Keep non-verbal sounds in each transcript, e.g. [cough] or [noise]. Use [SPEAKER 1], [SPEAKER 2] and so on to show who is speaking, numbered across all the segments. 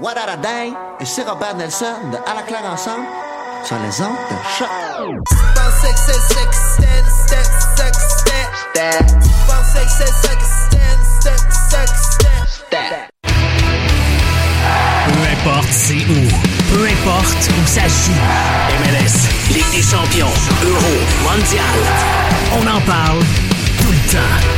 [SPEAKER 1] What a Day et c'est Robert Nelson de À la claire ensemble sur les ondes de choc.
[SPEAKER 2] Peu importe c'est où, peu importe où ça joue. MLS, Ligue des champions, Euro, Mondial. On en parle tout le temps.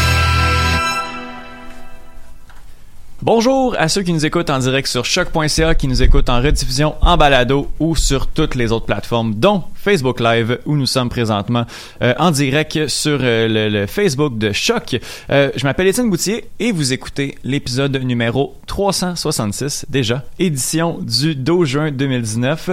[SPEAKER 3] Bonjour à ceux qui nous écoutent en direct sur choc.ca, qui nous écoutent en rediffusion, en balado ou sur toutes les autres plateformes, dont Facebook Live, où nous sommes présentement euh, en direct sur euh, le, le Facebook de Choc. Euh, je m'appelle Étienne Boutier et vous écoutez l'épisode numéro 366, déjà, édition du 12 juin 2019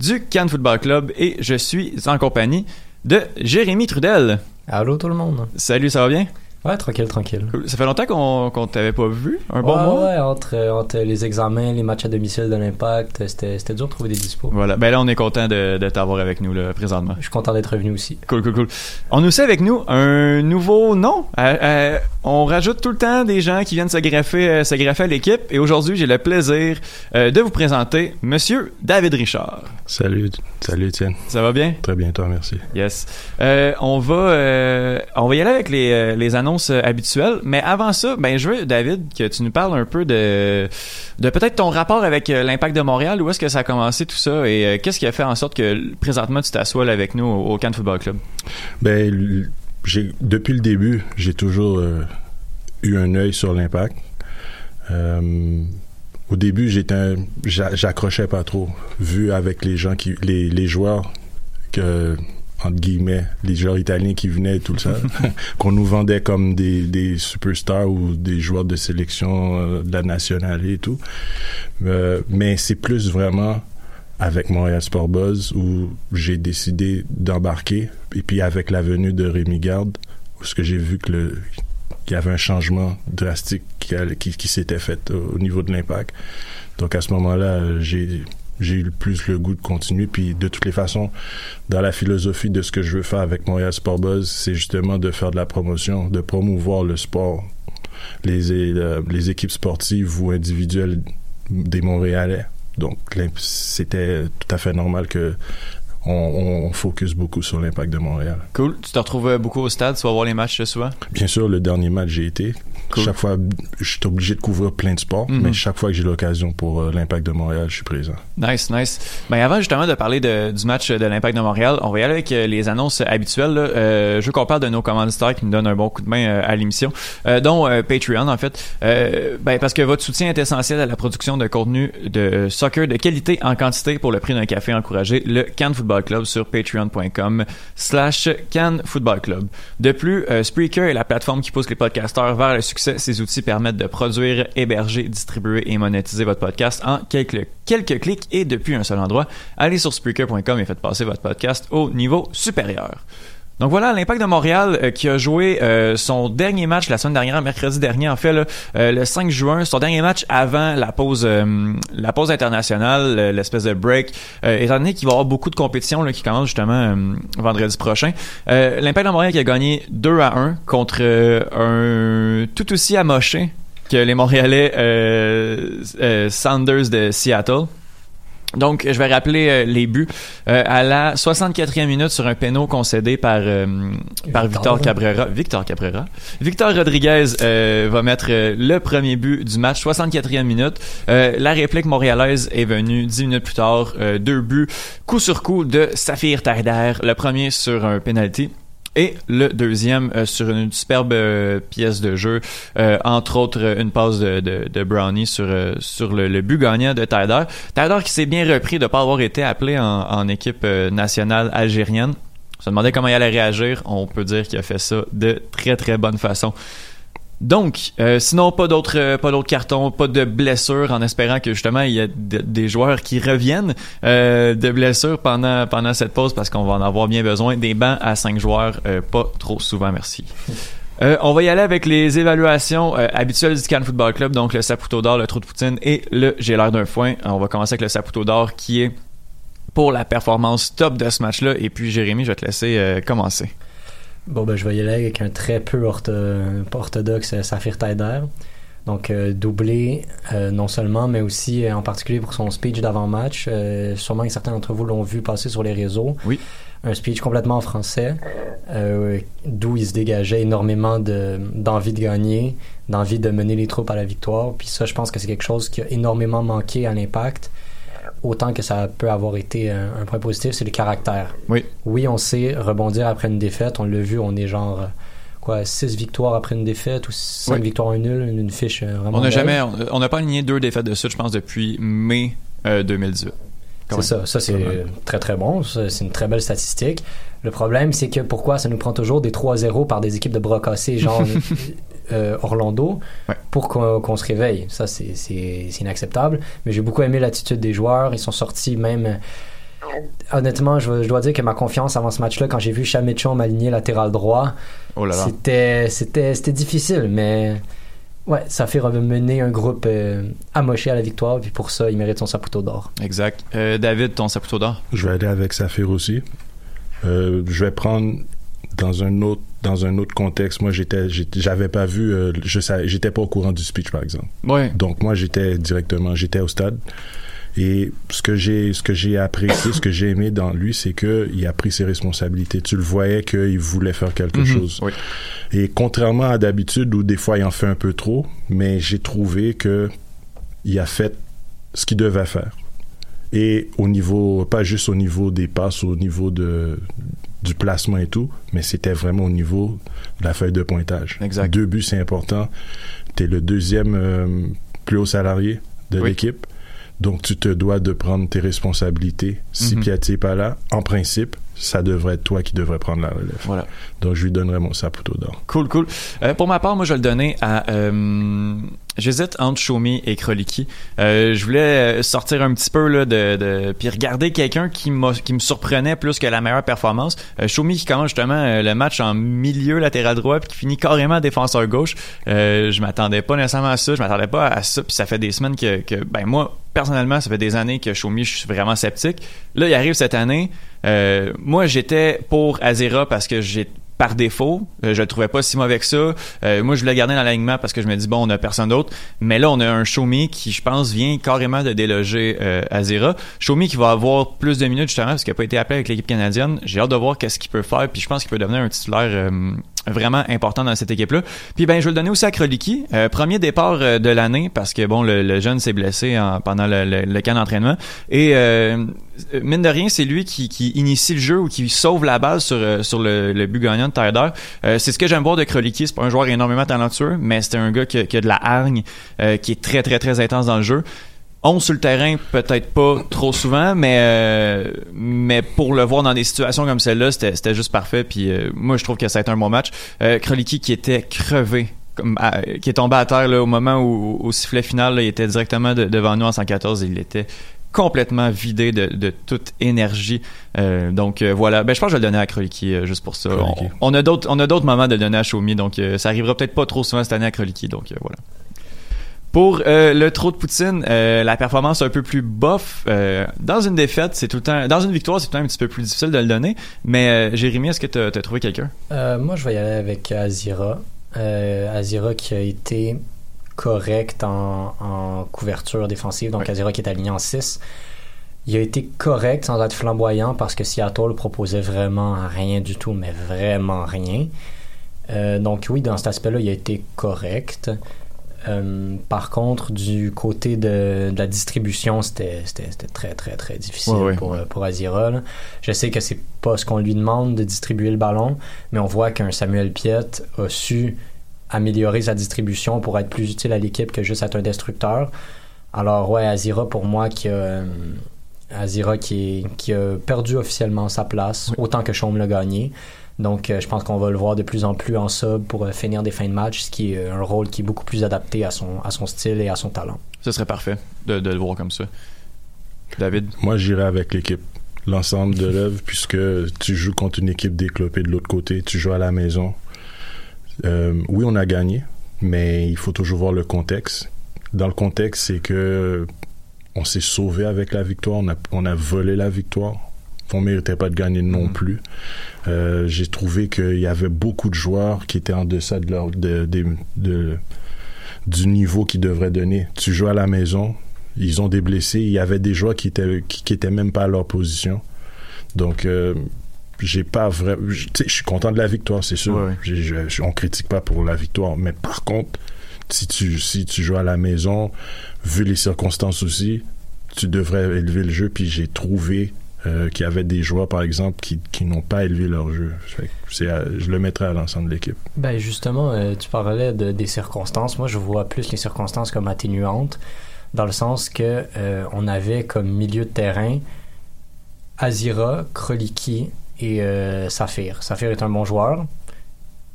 [SPEAKER 3] du Cannes Football Club et je suis en compagnie de Jérémy Trudel.
[SPEAKER 4] Allô tout le monde.
[SPEAKER 3] Salut, ça va bien?
[SPEAKER 4] Ouais, tranquille, tranquille.
[SPEAKER 3] Cool. Ça fait longtemps qu'on qu'on t'avait pas vu, un bon
[SPEAKER 4] ouais,
[SPEAKER 3] mois?
[SPEAKER 4] Ouais, entre, euh, entre les examens, les matchs à domicile de l'impact, c'était c'était dur de trouver des dispos.
[SPEAKER 3] Voilà, ben là on est content de, de t'avoir avec nous là, présentement.
[SPEAKER 4] Je suis content d'être revenu aussi.
[SPEAKER 3] Cool, cool, cool. On a aussi avec nous un nouveau nom. Euh, euh, on rajoute tout le temps des gens qui viennent se greffer, euh, se greffer à l'équipe. Et aujourd'hui, j'ai le plaisir euh, de vous présenter Monsieur David Richard.
[SPEAKER 5] Salut, salut Étienne.
[SPEAKER 3] Ça va bien?
[SPEAKER 5] Très bien, toi, merci.
[SPEAKER 3] Yes. Euh, on va, euh, on va y aller avec les, euh, les annonces euh, habituelles. Mais avant ça, ben je veux David que tu nous parles un peu de, de peut-être ton rapport avec euh, l'Impact de Montréal. Où est-ce que ça a commencé tout ça? Et euh, qu'est-ce qui a fait en sorte que présentement tu t'assois avec nous au, Cannes Football Club?
[SPEAKER 5] Ben, depuis le début, j'ai toujours euh, eu un œil sur l'impact. Euh, au début, j'étais, j'a- j'accrochais pas trop, vu avec les gens qui, les joueurs que entre guillemets, les joueurs italiens qui venaient et tout ça, [laughs] qu'on nous vendait comme des, des superstars ou des joueurs de sélection euh, de la nationale et tout. Euh, mais c'est plus vraiment avec Montréal Sport Buzz où j'ai décidé d'embarquer. Et puis avec la venue de Rémi Garde, où ce que j'ai vu que le qu'il y avait un changement drastique qui, allait- qui, qui s'était fait au, au niveau de l'impact. Donc à ce moment-là, j'ai j'ai eu plus le goût de continuer. Puis de toutes les façons, dans la philosophie de ce que je veux faire avec Montréal Sport Buzz, c'est justement de faire de la promotion, de promouvoir le sport, les, euh, équipes sportives ou individuelles des Montréalais. Donc c'était tout à fait normal que on, on focus beaucoup sur l'impact de Montréal.
[SPEAKER 3] Cool. Tu te retrouves euh, beaucoup au stade, tu vas voir les matchs euh, souvent?
[SPEAKER 5] Bien sûr, le dernier match j'ai été Chaque fois, je suis obligé de couvrir plein de sports,
[SPEAKER 3] Mhm.
[SPEAKER 5] mais chaque fois que j'ai l'occasion pour euh, l'Impact de Montréal, je suis présent.
[SPEAKER 3] Nice, nice. Ben avant justement de parler de- du match de l'Impact de Montréal, on va y aller avec euh, les annonces habituelles. là. Euh, je veux qu'on parle de nos commanditaires qui nous donnent un bon coup de main euh, à l'émission, euh, dont euh, Patreon en fait. Euh, ben parce que votre soutien est essentiel à la production de contenu de soccer de qualité en quantité pour le prix d'un café. Encouragez le Cannes Football Club sur patreon.com slash. De plus, euh, Spreaker est la plateforme qui pousse les podcasteurs vers le succès. Ces outils permettent de produire, héberger, distribuer et monétiser votre podcast en quelques, quelques clics et depuis un seul endroit. Allez sur Spreaker.com et faites passer votre podcast au niveau supérieur. Donc voilà, l'Impact de Montréal euh, qui a joué euh, son dernier match la semaine dernière, mercredi dernier en fait, là, euh, le 5 juin, son dernier match avant la pause euh, la pause internationale, euh, l'espèce de break, étant donné qu'il va y avoir beaucoup de compétitions là, qui commencent justement vendredi prochain. L'Impact de Montréal qui a gagné 2 à 1 contre un tout aussi amoché que les Montréalais Sanders de Seattle. Donc, je vais rappeler euh, les buts. Euh, à la 64e minute sur un péno concédé par, euh, par Victor. Cabrera. Victor Cabrera. Victor Rodriguez euh, va mettre le premier but du match, 64e minute. Euh, la réplique montréalaise est venue 10 minutes plus tard. Euh, deux buts, coup sur coup de Saphir Taider. Le premier sur un penalty. Et le deuxième euh, sur une superbe euh, pièce de jeu, euh, entre autres une passe de, de, de Brownie sur, euh, sur le, le but gagnant de Taider. Taider qui s'est bien repris de ne pas avoir été appelé en, en équipe euh, nationale algérienne. On se demandait comment il allait réagir. On peut dire qu'il a fait ça de très très bonne façon. Donc, euh, sinon pas d'autres euh, pas d'autres cartons, pas de blessures, en espérant que justement il y a de- des joueurs qui reviennent euh, de blessures pendant cette pause parce qu'on va en avoir bien besoin. Des bancs à cinq joueurs, pas trop souvent, merci. On va y aller avec les évaluations habituelles du Cannes Football Club, donc le Saputo d'or, le trou de poutine et le J'ai l'air d'un foin. On va commencer avec le Saputo d'or qui est pour la performance top de ce match-là. Et puis Jérémy, je vais te laisser commencer.
[SPEAKER 4] Bon, ben, je vais y aller avec un très peu ortho- orthodoxe euh, Saphir Taider. Donc, euh, doublé euh, non seulement, mais aussi euh, en particulier pour son speech d'avant-match. Sûrement que certains d'entre vous l'ont vu passer sur les réseaux.
[SPEAKER 3] Oui.
[SPEAKER 4] Un speech complètement en français, d'où il se dégageait énormément de, d'envie de gagner, d'envie de mener les troupes à la victoire. Puis ça, je pense que c'est quelque chose qui a énormément manqué à l'impact. Autant que ça peut avoir été un, un point positif, c'est le caractère.
[SPEAKER 3] Oui.
[SPEAKER 4] Oui, on sait rebondir après une défaite. On l'a vu, on est genre quoi, six victoires après une défaite ou cinq
[SPEAKER 3] Oui.
[SPEAKER 4] victoires un nul, une, une fiche euh, vraiment.
[SPEAKER 3] On n'a jamais, on n'a pas aligné deux défaites de suite, je pense, depuis mai euh, 2018. Quand
[SPEAKER 4] C'est ça, ça c'est très très bon, c'est une très belle statistique. Le problème, c'est que pourquoi ça nous prend toujours des 3-0 par des équipes de bras cassés, genre [laughs] euh, Orlando,
[SPEAKER 3] Ouais.
[SPEAKER 4] pour qu'on se réveille. Ça, c'est- inacceptable. Mais j'ai beaucoup aimé l'attitude des joueurs. Ils sont sortis même. Honnêtement, je, je dois dire que ma confiance avant ce match-là, quand j'ai vu Chamichon m'aligner latéral droit,
[SPEAKER 3] Oh là là.
[SPEAKER 4] c'était c'était c'était difficile, mais ouais, ça fait remener un groupe euh, amoché à la victoire. Puis pour ça, il mérite son saputo d'or.
[SPEAKER 3] Exact. Euh, David, ton saputo d'or?
[SPEAKER 5] Je vais aller avec Saphir aussi. Euh, je vais prendre dans un autre dans un autre contexte. Moi, j'étais j'avais pas vu, euh, je j'étais pas au courant du speech par exemple.
[SPEAKER 3] Ouais.
[SPEAKER 5] Donc moi, j'étais directement, j'étais au stade. Et ce que j'ai ce que j'ai apprécié, ce que j'ai aimé dans lui, c'est que il a pris ses responsabilités. Tu le voyais qu'il voulait faire quelque
[SPEAKER 3] Mhm.
[SPEAKER 5] chose.
[SPEAKER 3] Oui.
[SPEAKER 5] Et contrairement à d'habitude où des fois il en fait un peu trop, mais j'ai trouvé que il a fait ce qu'il devait faire. Et au niveau, pas juste au niveau des passes, au niveau de, du placement et tout, mais c'était vraiment au niveau de la feuille de pointage.
[SPEAKER 3] Exact.
[SPEAKER 5] Deux buts, c'est important. Tu es le deuxième euh, plus haut salarié de
[SPEAKER 3] Oui.
[SPEAKER 5] l'équipe. Donc, tu te dois de prendre tes responsabilités. Si
[SPEAKER 3] Mhm.
[SPEAKER 5] Piatti n'est pas là, en principe, ça devrait être toi qui devrais prendre la relève.
[SPEAKER 3] Voilà.
[SPEAKER 5] Donc, je lui donnerai mon saputo d'or.
[SPEAKER 3] Cool, cool. Euh, pour ma part, moi, je vais le donner à. euh, J'hésite entre Shomi et Kroliki. Euh, je voulais euh, sortir un petit peu là de, de puis regarder quelqu'un qui qui me surprenait plus que la meilleure performance. Euh, Shomi qui commence justement euh, le match en milieu latéral droit puis qui finit carrément défenseur gauche. Euh, je m'attendais pas nécessairement à ça. Je m'attendais pas à ça. Puis ça fait des semaines que, que ben moi personnellement ça fait des années que Shomi je suis vraiment sceptique. Là il arrive cette année. Euh, moi j'étais pour Azera parce que j'ai par défaut. Euh, je le trouvais pas si mauvais que ça. Euh, moi, je voulais garder dans l'alignement parce que je me dis, bon, on a personne d'autre. Mais là, on a un Shomi qui, je pense, vient carrément de déloger euh, Azera. Shomi qui va avoir plus de minutes, justement, parce qu'il n'a pas été appelé avec l'équipe canadienne. J'ai hâte de voir qu'est-ce qu'il peut faire. Puis je pense qu'il peut devenir un titulaire euh, vraiment important dans cette équipe-là. Puis ben je vais le donner aussi à Kroliki, euh, premier départ euh, de l'année parce que bon le, jeune s'est blessé en- pendant le, le, camp d'entraînement et euh, mine de rien c'est lui qui, initie le jeu ou qui sauve la balle sur euh, sur le, but gagnant de. Euh, c'est ce que j'aime voir de Kroliki, c'est pas un joueur énormément talentueux, mais c'est un gars qui, a- qui a de la hargne, euh, qui est très très très intense dans le jeu. 11 sur le terrain, peut-être pas trop souvent, mais euh, mais pour le voir dans des situations comme celle-là, c'était c'était juste parfait. Puis euh, moi, je trouve que ça a été un bon match. Euh, Kroliki qui était crevé, comme, à- qui est tombé à terre là, au moment où au sifflet final, là, il était directement de- devant nous en 114. Il était complètement vidé de, de toute énergie. Euh, donc euh, voilà, ben je pense que je vais le donner à Kroliki euh, juste pour ça. On,
[SPEAKER 5] Kroliki.
[SPEAKER 3] on a d'autres on a d'autres moments de le donner à Xiaomi, donc ça arrivera peut-être pas trop souvent cette année à Kroliki. Donc voilà. Pour euh, le trop de Poutine, euh, la performance un peu plus bof. euh, dans une défaite, c'est tout le temps. Dans une victoire, c'est tout le temps un petit peu plus difficile de le donner. Mais Jérémy, est-ce que tu as trouvé quelqu'un?
[SPEAKER 4] Moi, je vais y aller avec Azira. Azira qui a été correct en, en couverture défensive, donc
[SPEAKER 3] Ouais.
[SPEAKER 4] Azira qui est aligné en 6. Il a été correct sans être flamboyant parce que Seattle proposait vraiment rien du tout, mais vraiment rien. Euh, donc oui, dans cet aspect-là, il a été correct. Euh, par contre, du côté de, de la distribution, c'était très, très, très difficile
[SPEAKER 3] Ouais,
[SPEAKER 4] pour, euh, pour Azira. là. Je sais que c'est pas ce qu'on lui demande de distribuer le ballon, mais on voit qu'un Samuel Piet a su améliorer sa distribution pour être plus utile à l'équipe que juste être un destructeur. Alors ouais, Azira pour moi qui a, euh, Azira qui a perdu officiellement sa place, autant que Chaume l'a gagné. Donc euh, je pense qu'on va le voir de plus en plus en sub pour euh, finir des fins de match, ce qui est euh, un rôle qui est beaucoup plus adapté à son, à son style et à son talent.
[SPEAKER 3] Ce serait parfait de, de le voir comme ça. David?
[SPEAKER 5] Moi, j'irais avec l'équipe. L'ensemble de l'œuvre, puisque tu joues contre une équipe déclopée de l'autre côté, tu joues à la maison. Euh, oui, on a gagné, mais il faut toujours voir le contexte. Dans le contexte, c'est que on s'est sauvé avec la victoire, on a, on a volé la victoire. On méritait pas de gagner non plus. Euh, J'ai trouvé qu'il y avait beaucoup de joueurs qui étaient en deçà de leur, de, de- de- du niveau qu'ils devraient donner. Tu joues à la maison, ils ont des blessés. Il y avait des joueurs qui étaient qui, qui étaient même pas à leur position. Donc euh, j'ai pas vrai. Je suis content de la victoire, c'est sûr.
[SPEAKER 3] Ouais, ouais.
[SPEAKER 5] On critique pas pour la victoire, mais par contre, si tu si tu joues à la maison, vu les circonstances aussi, tu devrais élever le jeu. Puis j'ai trouvé euh, qu'il y avait des joueurs, par exemple, qui, qui n'ont pas élevé leur jeu. Je le mettrais à l'ensemble de l'équipe.
[SPEAKER 4] Ben justement, euh, tu parlais de, des circonstances. Moi, je vois plus les circonstances comme atténuantes, dans le sens que euh, on avait comme milieu de terrain Azira, Kroliki et Saphir. Saphir est un bon joueur,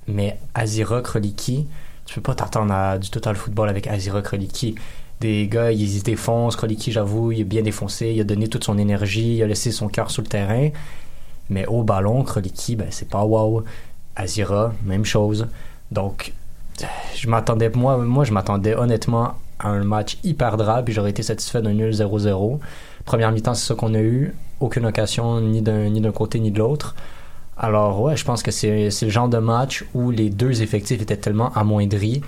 [SPEAKER 4] mais Azira, Kroliki, tu peux pas t'attendre à du total football avec Azira, Kroliki. Des gars, ils défoncent. Kroliki, j'avoue, il est bien défoncé. Il a donné toute son énergie. Il a laissé son cœur sur le terrain. Mais au ballon, Kroliki, ben, c'est pas wow. Azira, même chose. Donc, je m'attendais, moi, moi, je m'attendais honnêtement à un match hyper drap, puis j'aurais été satisfait d'un nul 0-0. Première mi-temps, c'est ça qu'on a eu. Aucune occasion, ni d'un, ni d'un côté, ni de l'autre. Alors, ouais, je pense que c'est, c'est le genre de match où les deux effectifs étaient tellement amoindris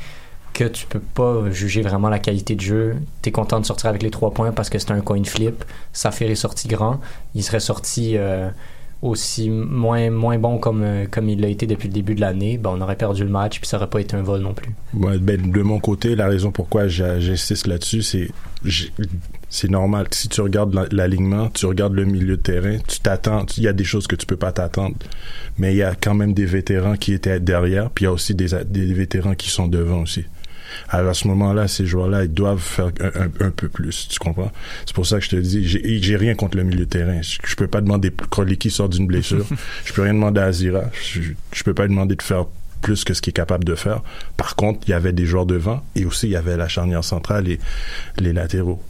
[SPEAKER 4] que tu peux pas juger vraiment la qualité de jeu. T'es content de sortir avec les trois points parce que c'était un coin flip. Saphir est sorti grand. Il serait sorti euh, aussi moins, bon comme, euh, comme il l'a été depuis le début de l'année. Ben, on aurait perdu le match puis ça aurait pas été un vol non plus.
[SPEAKER 5] Ben, de mon côté, la raison pourquoi j'insiste là-dessus, c'est c'est normal. Si tu regardes la- l'alignement, tu regardes le milieu de terrain, tu t'attends. Il y a des choses que tu peux pas t'attendre, mais il y a quand même des vétérans qui étaient derrière, puis il y a aussi des vétérans qui sont devant aussi. Alors à ce moment-là, ces joueurs-là, ils doivent faire un, un- un peu plus, tu comprends? C'est pour ça que je te dis, j'ai j'ai rien contre le milieu de terrain. Je, je peux pas demander Kroliki sort d'une blessure. [laughs] je peux rien demander à Azira. Je, je peux pas lui demander de faire plus que ce qu'il est capable de faire. Par contre, il y avait des joueurs devant et aussi il y avait la charnière centrale et les latéraux.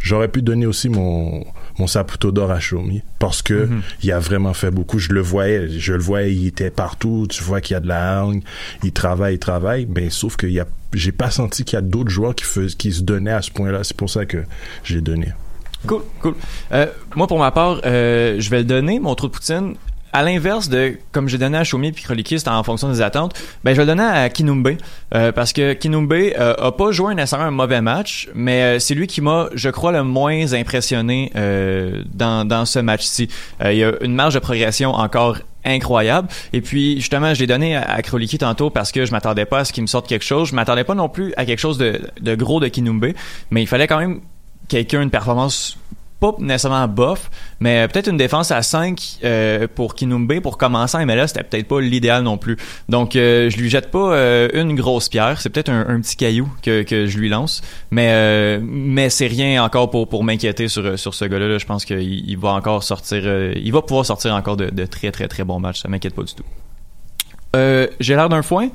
[SPEAKER 5] J'aurais pu donner aussi mon, mon saputo d'or à Xiaomi parce que
[SPEAKER 3] Mhm.
[SPEAKER 5] il a vraiment fait beaucoup. Je le voyais, je le voyais, il était partout. Tu vois qu'il y a de la hargne, il travaille, il travaille. Ben, sauf que y a, j'ai pas senti qu'il y a d'autres joueurs qui, fais- qui se donnaient à ce point-là. C'est pour ça que j'ai donné.
[SPEAKER 3] Cool, cool. Euh, moi, pour ma part, euh, je vais le donner, mon trou de poutine. À l'inverse de comme j'ai donné à Shomi puis c'était en fonction des attentes, ben je le donner à Kinumbe euh, parce que Kinumbe euh, a pas joué nécessairement un mauvais match, mais euh, c'est lui qui m'a, je crois, le moins impressionné euh, dans, dans ce match-ci. Euh, il y a une marge de progression encore incroyable. Et puis, justement, je l'ai donné à, à Kroliki tantôt parce que je m'attendais pas à ce qu'il me sorte quelque chose. Je m'attendais pas non plus à quelque chose de, de gros de Kinumbe, mais il fallait quand même quelqu'un, une performance pas nécessairement bof, mais peut-être une défense à 5 euh, pour Kinumbe pour commencer en MLS, c'était peut-être pas l'idéal non plus. Donc euh, je lui jette pas euh, une grosse pierre, c'est peut-être un, petit caillou que, que je lui lance, mais mais c'est rien encore pour pour m'inquiéter sur sur ce gars-là. là. Je pense qu'il il va encore sortir, il va pouvoir sortir encore de, de très très très bons matchs. Ça m'inquiète pas du tout. J'ai l'air d'un foin.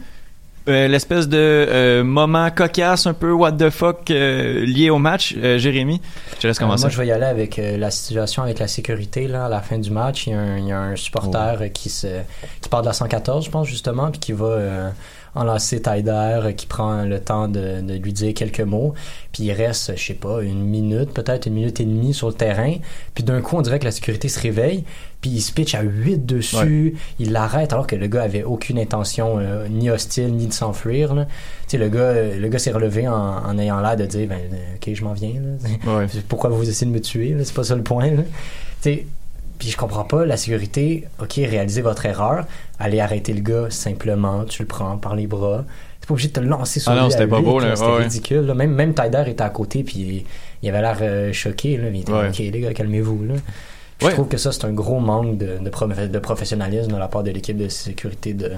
[SPEAKER 3] Euh, l'espèce de euh, moment cocasse un peu what the fuck euh, lié au match Euh, Jérémy je te laisse
[SPEAKER 4] Euh,
[SPEAKER 3] commencer
[SPEAKER 4] moi, je vais y aller avec euh, la situation avec la sécurité. Là, à la fin du match, il y a un, il y a un supporter euh, qui, se, qui part de la 114, je pense, justement, puis qui va euh, enlacer Tyder, qui prend le temps de, de lui dire quelques mots. Puis il reste, je sais pas, une minute, peut-être une minute et demie sur le terrain. Puis d'un coup, on dirait que la sécurité se réveille. Puis il se pitch à 8 dessus. Il l'arrête alors que le gars avait aucune intention euh, ni hostile ni de s'enfuir. Tu sais, le gars, euh, le gars s'est relevé en, en ayant l'air de dire, ben, euh, ok, je m'en viens. Là. [laughs]
[SPEAKER 3] Ouais.
[SPEAKER 4] Pourquoi vous essayez de me tuer? C'est pas ça le point. Là. Tu sais, puis je comprends pas, la sécurité, ok, réalisez votre erreur, allez arrêter le gars simplement, tu le prends par les bras. T'es pas obligé de te lancer sur
[SPEAKER 3] Ah non, c'était pas beau,
[SPEAKER 4] là. C'était
[SPEAKER 3] Ouais,
[SPEAKER 4] ridicule. là. Même, même Tyder était à côté, puis il, il avait l'air euh, choqué. Là, il était
[SPEAKER 3] Ouais.
[SPEAKER 4] ok, les gars, calmez-vous. Là. Puis
[SPEAKER 3] Ouais.
[SPEAKER 4] Je trouve que ça, c'est un gros manque de, de, pro- de professionnalisme de la part de l'équipe de sécurité de,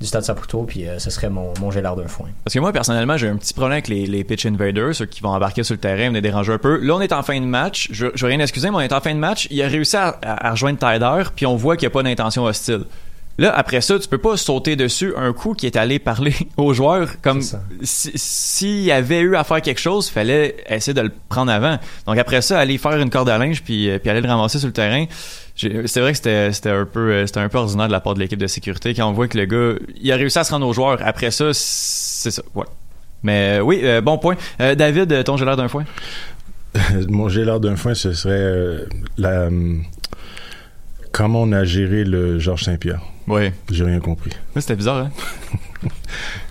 [SPEAKER 4] du Stade Saputo, puis euh, ce serait mon, mon gélard d'un foin.
[SPEAKER 3] Parce que moi, personnellement, j'ai un petit problème avec les, les pitch invaders, ceux qui vont embarquer sur le terrain, me déranger un peu. Là, on est en fin de match. Je, je veux rien excuser, mais on est en fin de match. Il a réussi à, à- à rejoindre Tyder, puis on voit qu'il n'y a pas d'intention hostile. Là, après ça, tu peux pas sauter dessus un coup qui est allé parler [laughs] aux joueurs. Comme
[SPEAKER 4] C'est ça.
[SPEAKER 3] si- s'il y avait eu à faire quelque chose, il fallait essayer de le prendre avant. Donc après ça, aller faire une corde à linge puis, euh, puis aller le ramasser sur le terrain. C'est vrai que c'était c'était un peu euh, c'était un peu ordinaire de la part de l'équipe de sécurité quand on voit que le gars il a réussi à se rendre aux joueurs. Après ça, c'est ça. Ouais. Mais euh, oui, euh, bon point. Euh, David, ton gelard d'un foin? [laughs]
[SPEAKER 5] Mon gélard d'un foin, ce serait euh, la, hum, comment on a géré le Georges Saint-Pierre?
[SPEAKER 3] Oui.
[SPEAKER 5] J'ai rien compris.
[SPEAKER 3] C'était bizarre, hein? [laughs]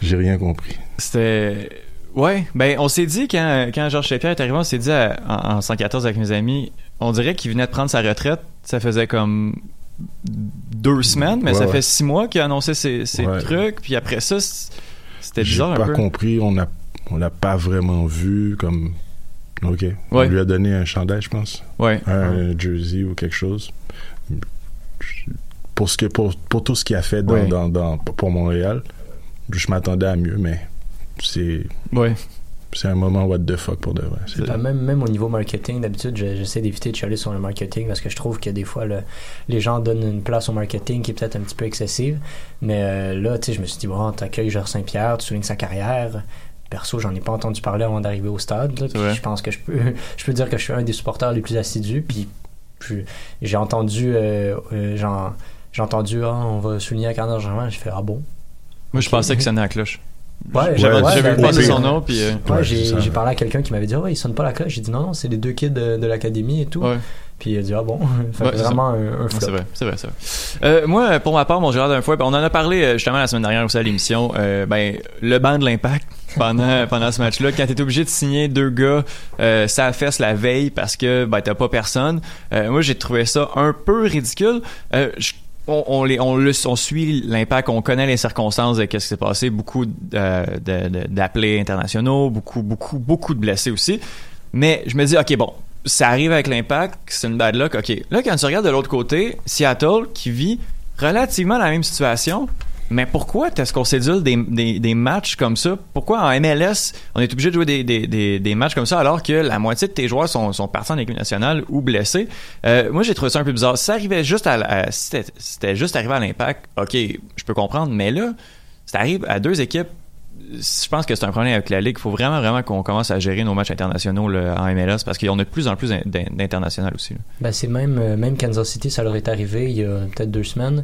[SPEAKER 5] J'ai rien compris.
[SPEAKER 3] C'était. Ouais, ben on s'est dit quand, quand Georges Saint-Pierre est arrivé, on s'est dit à- en, en 114 avec mes amis, on dirait qu'il venait de prendre sa retraite. Ça faisait comme deux semaines, mais
[SPEAKER 5] Ouais,
[SPEAKER 3] ça
[SPEAKER 5] ouais.
[SPEAKER 3] fait six mois qu'il a annoncé ses, ses
[SPEAKER 5] Ouais.
[SPEAKER 3] trucs. Puis après ça, c'était
[SPEAKER 5] J'ai
[SPEAKER 3] bizarre un
[SPEAKER 5] pas
[SPEAKER 3] peu.
[SPEAKER 5] compris. On a, on l'a pas vraiment vu comme. Ok. On lui a donné un chandail, je pense.
[SPEAKER 3] Ouais.
[SPEAKER 5] Un jersey ou quelque chose. Pour ce que pour, pour tout ce qu'il a fait dans,
[SPEAKER 3] Ouais.
[SPEAKER 5] dans, dans- pour Montréal, je m'attendais à mieux, mais c'est
[SPEAKER 3] Ouais.
[SPEAKER 5] c'est un moment what the fuck pour de vrai. C'est
[SPEAKER 4] même, même au niveau marketing, d'habitude, je- j'essaie d'éviter de chialer sur le marketing parce que je trouve que des fois, le- les gens donnent une place au marketing qui est peut-être un petit peu excessive. Mais euh, là, tu sais, je me suis dit, bon, t'accueilles Georges Saint-Pierre, tu soulignes sa carrière. Perso, j'en ai pas entendu parler avant d'arriver au stade. là, puis
[SPEAKER 3] vrai.
[SPEAKER 4] je pense que je peux, [laughs] je peux dire que je suis un des supporters les plus assidus. Puis j'ai entendu, euh, euh, j'ai entendu, ah, on va souligner la carrière d'argent. J'ai fait, ah bon?
[SPEAKER 3] Moi, je pensais que ça sonnait à la cloche.
[SPEAKER 4] Ouais,
[SPEAKER 3] J'avais
[SPEAKER 4] ouais, ben,
[SPEAKER 3] vu passer son nom, puis. euh,
[SPEAKER 4] Ouais,
[SPEAKER 5] Ouais,
[SPEAKER 4] j'ai parlé à quelqu'un qui m'avait dit, ah ouais, il sonne pas la cloche. J'ai dit, non, non, c'est les deux kids de, de l'académie et tout.
[SPEAKER 3] ouais.
[SPEAKER 4] Puis il a dit, ah bon, [laughs] fait
[SPEAKER 3] Ouais,
[SPEAKER 4] que
[SPEAKER 3] c'est
[SPEAKER 4] vraiment un, un.
[SPEAKER 3] C'est vrai, c'est vrai, c'est vrai. Euh, moi, pour ma part, mon gérard d'un fois, ben, on en a parlé justement la semaine dernière aussi à l'émission. Euh, ben, le banc de l'impact pendant pendant ce match-là, quand t'es obligé de signer deux gars, euh, ça fesse la veille parce que ben t'as pas personne. Euh, moi, j'ai trouvé ça un peu ridicule. Euh, on, suit l'impact, on connaît les circonstances de qu'est-ce qui s'est passé, beaucoup d'appelés internationaux, beaucoup, beaucoup, beaucoup de blessés aussi. Mais je me dis, ok, bon, ça arrive avec l'impact, c'est une bad luck, ok. Là, quand tu regardes de l'autre côté, Seattle, qui vit relativement la même situation, mais pourquoi est-ce qu'on sédule des, des, des matchs comme ça? Pourquoi en MLS, on est obligé de jouer des, des, des, matchs comme ça alors que la moitié de tes joueurs sont, sont partis en équipe nationale ou blessés? Euh, moi, j'ai trouvé ça un peu bizarre. Ça arrivait juste à, à- c'était juste arrivé à l'impact, ok, je peux comprendre, mais là, ça arrive à deux équipes je pense que c'est un problème avec la Ligue. Il faut vraiment, vraiment qu'on commence à gérer nos matchs internationaux en MLS parce qu'on a de plus en plus d'in- d'international aussi.
[SPEAKER 4] Ben, c'est même, euh, même Kansas City, ça leur est arrivé il y a peut-être deux semaines,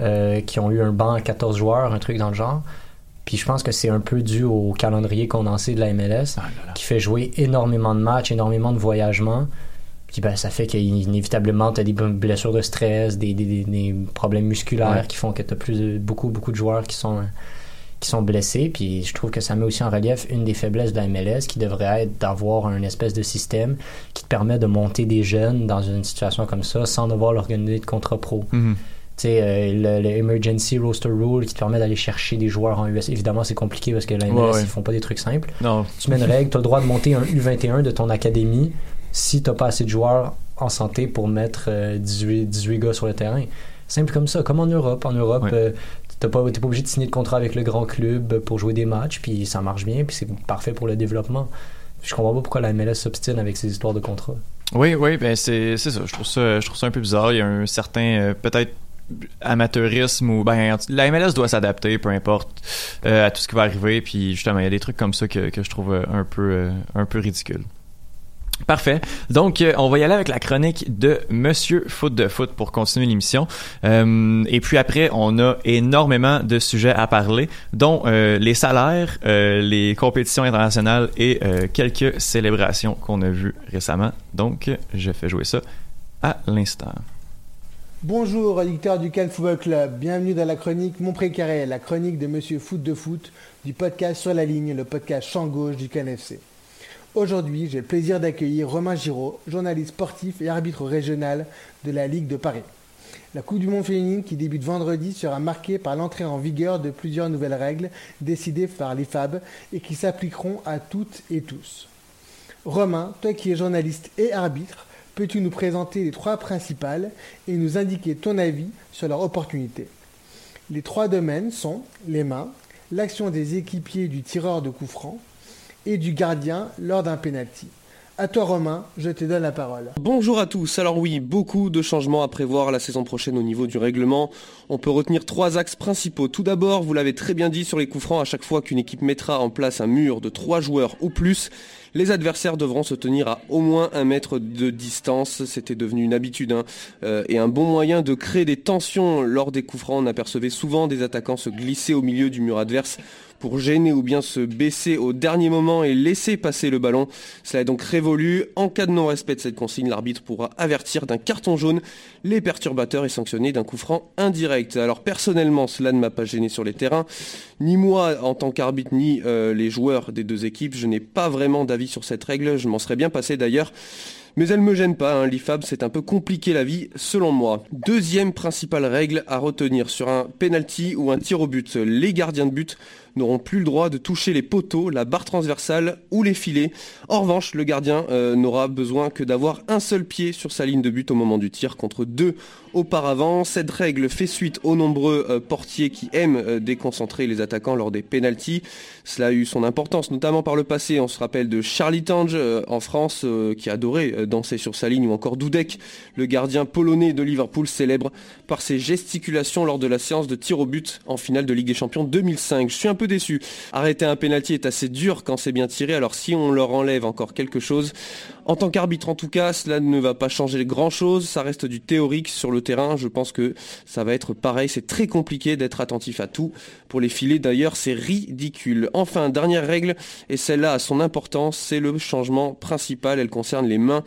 [SPEAKER 4] euh, qui ont eu un banc à 14 joueurs, un truc dans le genre. Puis je pense que c'est un peu dû au calendrier condensé de la MLS, qui fait jouer énormément de matchs, énormément de voyagements. Puis ben, ça fait qu'inévitablement, tu as des blessures de stress, des, des, des problèmes musculaires qui font que tu as plus, beaucoup, beaucoup de joueurs qui sont qui sont blessés. Puis je trouve que ça met aussi en relief une des faiblesses de la MLS qui devrait être d'avoir un espèce de système qui te permet de monter des jeunes dans une situation comme ça sans devoir l'organiser de contrat pro.
[SPEAKER 3] Mhm.
[SPEAKER 4] Tu sais, euh, le, Emergency Roster Rule qui te permet d'aller chercher des joueurs en US. Évidemment, c'est compliqué parce que la MLS,
[SPEAKER 3] Ouais, ouais.
[SPEAKER 4] ils font pas des trucs simples.
[SPEAKER 3] Non.
[SPEAKER 4] Tu mets une règle, tu as le droit de monter un U21 de ton académie si tu pas assez de joueurs en santé pour mettre euh, 18, 18 gars sur le terrain. Simple comme ça, comme en Europe. En Europe,
[SPEAKER 3] Ouais.
[SPEAKER 4] euh, pas, obligé de signer de contrat avec le grand club pour jouer des matchs, puis ça marche bien, puis c'est parfait pour le développement. Je comprends pas pourquoi la MLS s'obstine avec ces histoires de contrats.
[SPEAKER 3] Oui, oui, ben c'est c'est ça. Je trouve ça, je trouve ça un peu bizarre. Il y a un certain euh, peut-être amateurisme ou ben la MLS doit s'adapter, peu importe euh, à tout ce qui va arriver. Puis justement, il y a des trucs comme ça que, que je trouve euh, un peu euh, un peu ridicule. Parfait. Donc, on va y aller avec la chronique de Monsieur Foot de Foot pour continuer l'émission. Et puis après, on a énormément de sujets à parler, dont les salaires, les compétitions internationales et quelques célébrations qu'on a vues récemment. Donc, je fais jouer ça à l'instant.
[SPEAKER 6] Bonjour, auditeurs du Cannes Football Club. Bienvenue dans la chronique Mon Précaré, la chronique de Monsieur Foot de Foot du podcast Sur la ligne, le podcast champ gauche du Cannes FC. Aujourd'hui, j'ai le plaisir d'accueillir Romain Giraud, journaliste sportif et arbitre régional de la Ligue de Paris. La Coupe du Monde féminine qui débute vendredi sera marquée par l'entrée en vigueur de plusieurs nouvelles règles décidées par l'IFAB et qui s'appliqueront à toutes et tous. Romain, toi qui es journaliste et arbitre, peux-tu nous présenter les trois principales et nous indiquer ton avis sur leur opportunité? Les trois domaines sont les mains, l'action des équipiers du tireur de coup franc et du gardien lors d'un penalty. À toi Romain, je te donne la parole.
[SPEAKER 7] Bonjour à tous. Alors oui, beaucoup de changements à prévoir la saison prochaine au niveau du règlement. On peut retenir trois axes principaux. Tout d'abord, vous l'avez très bien dit sur les coups francs, à chaque fois qu'une équipe mettra en place un mur de trois joueurs ou plus, les adversaires devront se tenir à au moins un mètre de distance. C'était devenu une habitude hein, euh, et un bon moyen de créer des tensions lors des coups francs. On apercevait souvent des attaquants se glisser au milieu du mur adverse pour gêner ou bien se baisser au dernier moment et laisser passer le ballon. Cela est donc révolu. En cas de non-respect de cette consigne, l'arbitre pourra avertir d'un carton jaune les perturbateurs et sanctionner d'un coup franc indirect. Alors personnellement, cela ne m'a pas gêné sur les terrains. Ni moi en tant qu'arbitre, ni euh, les joueurs des deux équipes. Je n'ai pas vraiment d'avis sur cette règle. Je m'en serais bien passé d'ailleurs. Mais elle me gêne pas, hein. l'IFAB c'est un peu compliqué la vie selon moi. Deuxième principale règle à retenir sur un penalty ou un tir au but. Les gardiens de but n'auront plus le droit de toucher les poteaux, la barre transversale ou les filets. En revanche, le gardien euh, n'aura besoin que d'avoir un seul pied sur sa ligne de but au moment du tir contre deux auparavant. Cette règle fait suite aux nombreux euh, portiers qui aiment euh, déconcentrer les attaquants lors des pénalties. Cela a eu son importance, notamment par le passé. On se rappelle de Charlie Tange en France qui adorait danser sur sa ligne ou encore Dudek, le gardien polonais de Liverpool célèbre par ses gesticulations lors de la séance de tir au but en finale de Ligue des Champions 2005. Je suis un peu déçu. Arrêter un pénalty est assez dur quand c'est bien tiré, alors si on leur enlève encore quelque chose, en tant qu'arbitre en tout cas, cela ne va pas changer grand chose, ça reste du théorique sur le terrain, je pense que ça va être pareil, c'est très compliqué d'être attentif à tout. Pour les filets d'ailleurs, c'est ridicule. Enfin, dernière règle, et celle-là a son importance, c'est le changement principal, elle concerne les mains.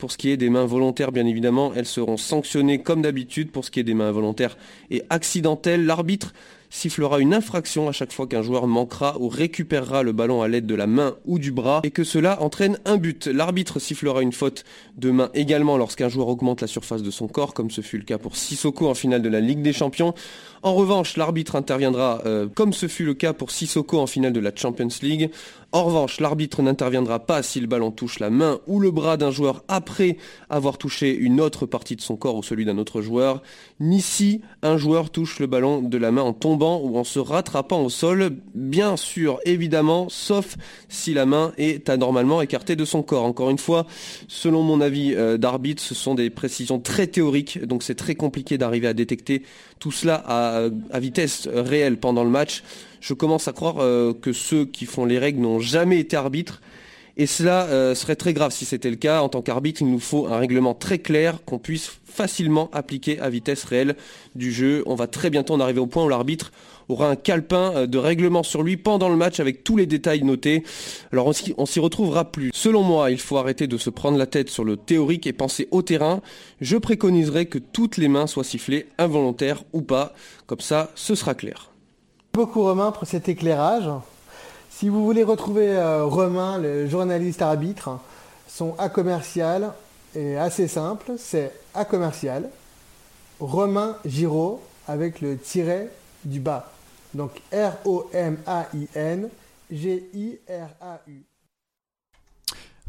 [SPEAKER 7] Pour ce qui est des mains volontaires, bien évidemment, elles seront sanctionnées comme d'habitude. Pour ce qui est des mains volontaires et accidentelles, l'arbitre sifflera une infraction à chaque fois qu'un joueur manquera ou récupérera le ballon à l'aide de la main ou du bras et que cela entraîne un but. L'arbitre sifflera une faute de main également lorsqu'un joueur augmente la surface de son corps, comme ce fut le cas pour Sissoko en finale de la Ligue des Champions. En revanche, l'arbitre interviendra euh, comme ce fut le cas pour Sissoko en finale de la Champions League. En revanche, l'arbitre n'interviendra pas si le ballon touche la main ou le bras d'un joueur après avoir touché une autre partie de son corps ou celui d'un autre joueur, ni si un joueur touche le ballon de la main en tombant ou en se rattrapant au sol, bien sûr, évidemment, sauf si la main est anormalement écartée de son corps. Encore une fois, selon mon avis euh, d'arbitre, ce sont des précisions très théoriques, donc c'est très compliqué d'arriver à détecter tout cela à, vitesse réelle pendant le match. Je commence à croire euh, que ceux qui font les règles n'ont jamais été arbitres. Et cela euh, serait très grave si c'était le cas. En tant qu'arbitre, il nous faut un règlement très clair qu'on puisse facilement appliquer à vitesse réelle du jeu. On va très bientôt en arriver au point où l'arbitre aura un calepin euh, de règlement sur lui pendant le match avec tous les détails notés. Alors on s'y- retrouvera plus. Selon moi, il faut arrêter de se prendre la tête sur le théorique et penser au terrain. Je préconiserais que toutes les mains soient sifflées, involontaires ou pas. Comme ça, ce sera clair.
[SPEAKER 6] beaucoup Romain pour cet éclairage. Si vous voulez retrouver euh, Romain, le journaliste arbitre, son A commercial est assez simple, c'est A commercial, Romain Giraud avec le tiret du bas. Donc R-O-M-A-I-N G-I-R-A-U.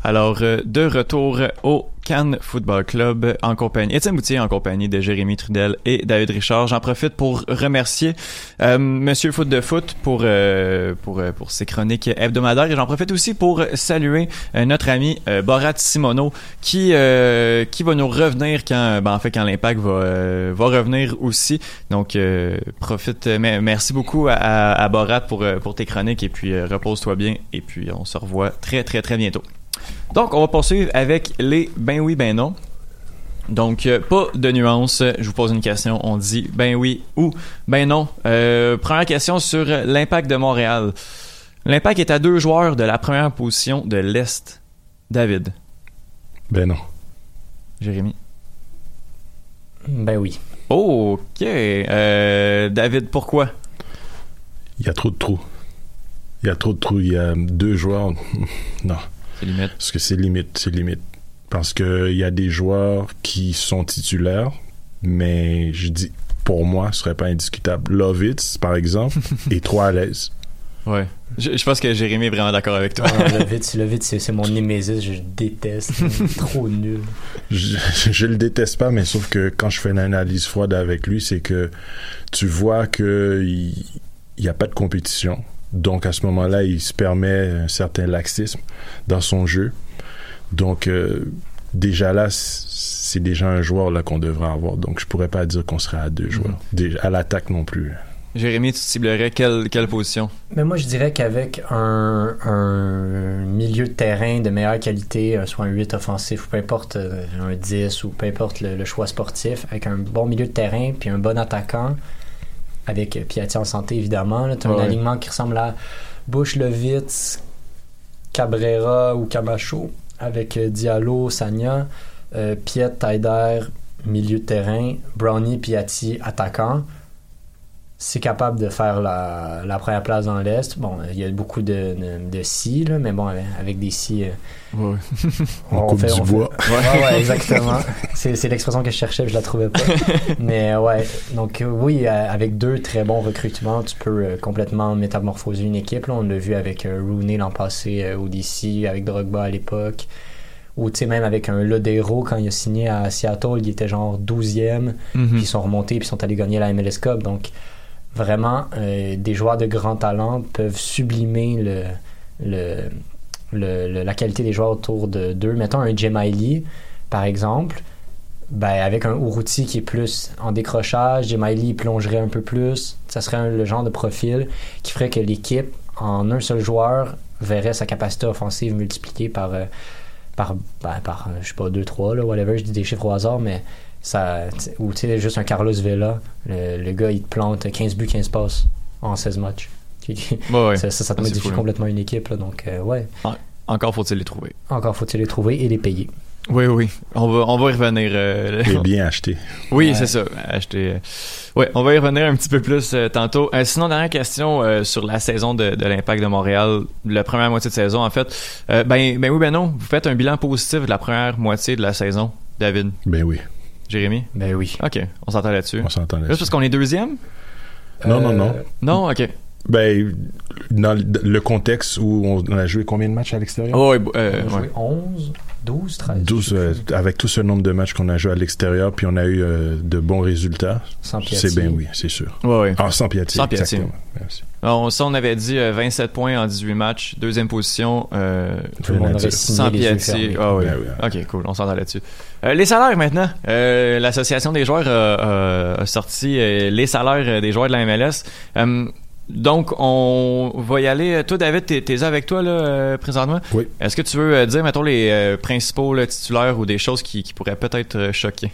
[SPEAKER 3] Alors, euh, de retour au Cannes Football Club en compagnie, Étienne Boutier en compagnie de Jérémy Trudel et David Richard. J'en profite pour remercier euh, Monsieur Foot de Foot pour euh, pour euh, pour ses chroniques hebdomadaires et j'en profite aussi pour saluer notre ami Borat Simono qui qui va nous revenir quand ben, en fait quand l'Impact va va revenir aussi. Donc profite merci beaucoup à, à, à Borat pour pour tes chroniques et puis repose-toi bien et puis on se revoit très très très bientôt. Donc, on va poursuivre avec les ben oui, ben non. Donc, euh, pas de nuance. Je vous pose une question. On dit ben oui ou ben non. Euh, première question sur l'impact de Montréal. L'impact est à deux joueurs de la première position de l'Est. David.
[SPEAKER 5] Ben non.
[SPEAKER 3] Jérémy.
[SPEAKER 4] Ben oui.
[SPEAKER 3] ok. Euh, David, pourquoi?
[SPEAKER 5] Il y a trop de trous. Il y a trop de trous. Il y a deux joueurs. [laughs] Non.
[SPEAKER 3] C'est limite.
[SPEAKER 5] Parce que c'est limite. C'est limite. Parce que il y a des joueurs qui sont titulaires, mais je dis, pour moi, ce serait pas indiscutable. Lovitz, par exemple, [laughs] est trop à l'aise.
[SPEAKER 3] Ouais. Je, je pense que Jérémy est vraiment d'accord avec toi.
[SPEAKER 4] Ah, le vite, c'est mon némésis, je le déteste. Trop nul.
[SPEAKER 5] je, je le déteste pas, mais sauf que quand je fais une analyse froide avec lui, c'est que tu vois que il il y a pas de compétition. Donc à ce moment-là, il se permet un certain laxisme dans son jeu. Donc euh, déjà là, c'est déjà un joueur là qu'on devrait avoir. Donc je pourrais pas dire qu'on serait à deux joueurs. Déjà, à l'attaque non plus.
[SPEAKER 3] Jérémy, tu ciblerais quelle, quelle position?
[SPEAKER 4] Mais moi, je dirais qu'avec un, un milieu de terrain de meilleure qualité, euh, soit un 8 offensif, ou peu importe euh, un 10, ou peu importe le, le choix sportif, avec un bon milieu de terrain, puis un bon attaquant, avec euh, Piatti en santé, évidemment. Tu as un alignement qui ressemble à Bush, Levitz, Cabrera ou Camacho, avec euh, Diallo, Sagna, euh, Piet, Taider, milieu de terrain, Brownie, Piatti, attaquant c'est capable de faire la, la première place dans l'Est. Bon, il y a beaucoup de, de, de si, là, mais bon, avec des si. euh,
[SPEAKER 3] Ouais. [laughs]
[SPEAKER 5] On coupe du bois.
[SPEAKER 4] Ouais, ouais, exactement. [laughs] c'est, c'est l'expression que je cherchais, je la trouvais pas. [laughs] mais euh, ouais, donc euh, oui, avec deux très bons recrutements, tu peux euh, complètement métamorphoser une équipe. Là. On l'a vu avec euh, Rooney l'an passé au DC, avec Drogba à l'époque. Ou tu sais, même avec un Lodero, quand il a signé à Seattle, il était genre 12e.
[SPEAKER 3] Mhm.
[SPEAKER 4] Puis ils sont remontés, puis ils sont allés gagner la MLS Cup. Donc, vraiment, euh, des joueurs de grand talent peuvent sublimer le, le, la qualité des joueurs autour de d'eux. Mettons un Jemaili, par exemple, ben, avec un Uruti qui est plus en décrochage, Jemaili plongerait un peu plus. Ça serait le genre de profil qui ferait que l'équipe, en un seul joueur, verrait sa capacité offensive multipliée par, euh, par, ben, par euh, je sais pas, 2-3, là, whatever, je dis des chiffres au hasard, mais ça, ou tu sais, juste un Carlos Vela, le, le gars, il te plante 15 buts, 15 passes en 16 matchs. [laughs] Qui-
[SPEAKER 3] Ouais, ouais.
[SPEAKER 4] Ça, ça, ça te
[SPEAKER 3] Ah,
[SPEAKER 4] modifie complètement une équipe, là, donc euh, ouais.
[SPEAKER 3] En- encore faut-il les trouver.
[SPEAKER 4] Encore faut-il les trouver et les payer.
[SPEAKER 3] Oui, oui. On va, on va y revenir. euh,
[SPEAKER 5] Et bien acheté.
[SPEAKER 3] Oui,
[SPEAKER 4] Ouais.
[SPEAKER 3] c'est ça. Acheter. euh, Ouais, on va y revenir un petit peu plus euh, tantôt. Euh, sinon, dernière question euh, sur la saison de, de l'Impact de Montréal, la première moitié de saison, en fait. Euh, ben, ben oui, ben non. Vous faites un bilan positif de la première moitié de la saison, David.
[SPEAKER 5] Ben oui.
[SPEAKER 3] Jérémy?
[SPEAKER 4] Ben oui.
[SPEAKER 3] OK, on s'entend là-dessus.
[SPEAKER 5] On s'entend
[SPEAKER 3] Juste
[SPEAKER 5] là-dessus.
[SPEAKER 3] parce qu'on est deuxième?
[SPEAKER 5] Non, non, non.
[SPEAKER 3] Non? OK.
[SPEAKER 5] Ben, dans le- contexte où on a joué combien de matchs à l'extérieur?
[SPEAKER 3] Oh, ouais, euh,
[SPEAKER 4] On a
[SPEAKER 3] ouais.
[SPEAKER 4] joué 11, 12, 13.
[SPEAKER 5] 12, euh, avec tout ce nombre de matchs qu'on a joué à l'extérieur, puis on a eu euh, de bons résultats.
[SPEAKER 4] Sans.
[SPEAKER 5] C'est bien oui, c'est sûr.
[SPEAKER 3] Ouais, ouais.
[SPEAKER 5] Ah, sans Piatti.
[SPEAKER 3] Sans
[SPEAKER 5] exactement. Merci.
[SPEAKER 3] On, ça, on avait dit euh, 27 points en 18 matchs, deuxième position. Euh,
[SPEAKER 4] Tout le monde
[SPEAKER 3] sans
[SPEAKER 4] fermés.
[SPEAKER 3] Ah oui.
[SPEAKER 5] Ben oui.
[SPEAKER 3] Ok, cool, on s'entend là-dessus. Euh, les salaires maintenant. Euh, L'association des joueurs a, sorti euh, les salaires des joueurs de la MLS. Donc, on va y aller. Toi, David, t'es t'es avec toi là euh, présentement?
[SPEAKER 5] Oui.
[SPEAKER 3] Est-ce que tu veux euh, dire, mettons, les euh, principaux là, titulaires ou des choses qui, qui pourraient peut-être choquer?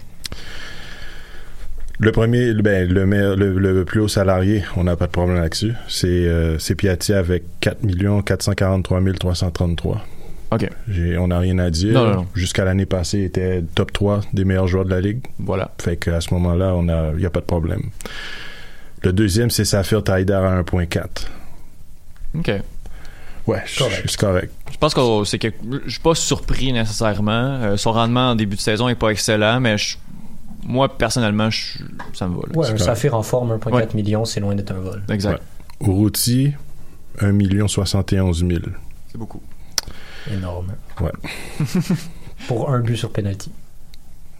[SPEAKER 5] Le premier, ben, le, meilleur- le, le plus haut salarié, on n'a pas de problème là-dessus. C'est euh, c'est Piatti avec 4 443 333.
[SPEAKER 3] OK.
[SPEAKER 5] J'ai- On n'a rien à dire.
[SPEAKER 3] Non, non, non.
[SPEAKER 5] Jusqu'à l'année passée, il était top 3 des meilleurs joueurs de la Ligue.
[SPEAKER 3] Voilà.
[SPEAKER 5] Fait qu'à ce moment-là, il n'y a pas de problème. Le deuxième, c'est Safir Taider à 1.4.
[SPEAKER 3] OK.
[SPEAKER 5] Ouais, c'est correct.
[SPEAKER 3] Je pense que c'est que je suis pas surpris nécessairement. Euh, son rendement en début de saison est pas excellent, mais je- moi personnellement, je- ça me va. là.
[SPEAKER 4] Ouais, un saphir en forme, 1,4
[SPEAKER 3] Ouais.
[SPEAKER 4] million, c'est loin d'être un vol.
[SPEAKER 3] Exact.
[SPEAKER 5] Uruti, 1 71 000.
[SPEAKER 3] C'est beaucoup.
[SPEAKER 4] Énorme.
[SPEAKER 5] Ouais. [laughs]
[SPEAKER 4] Pour un but sur penalty.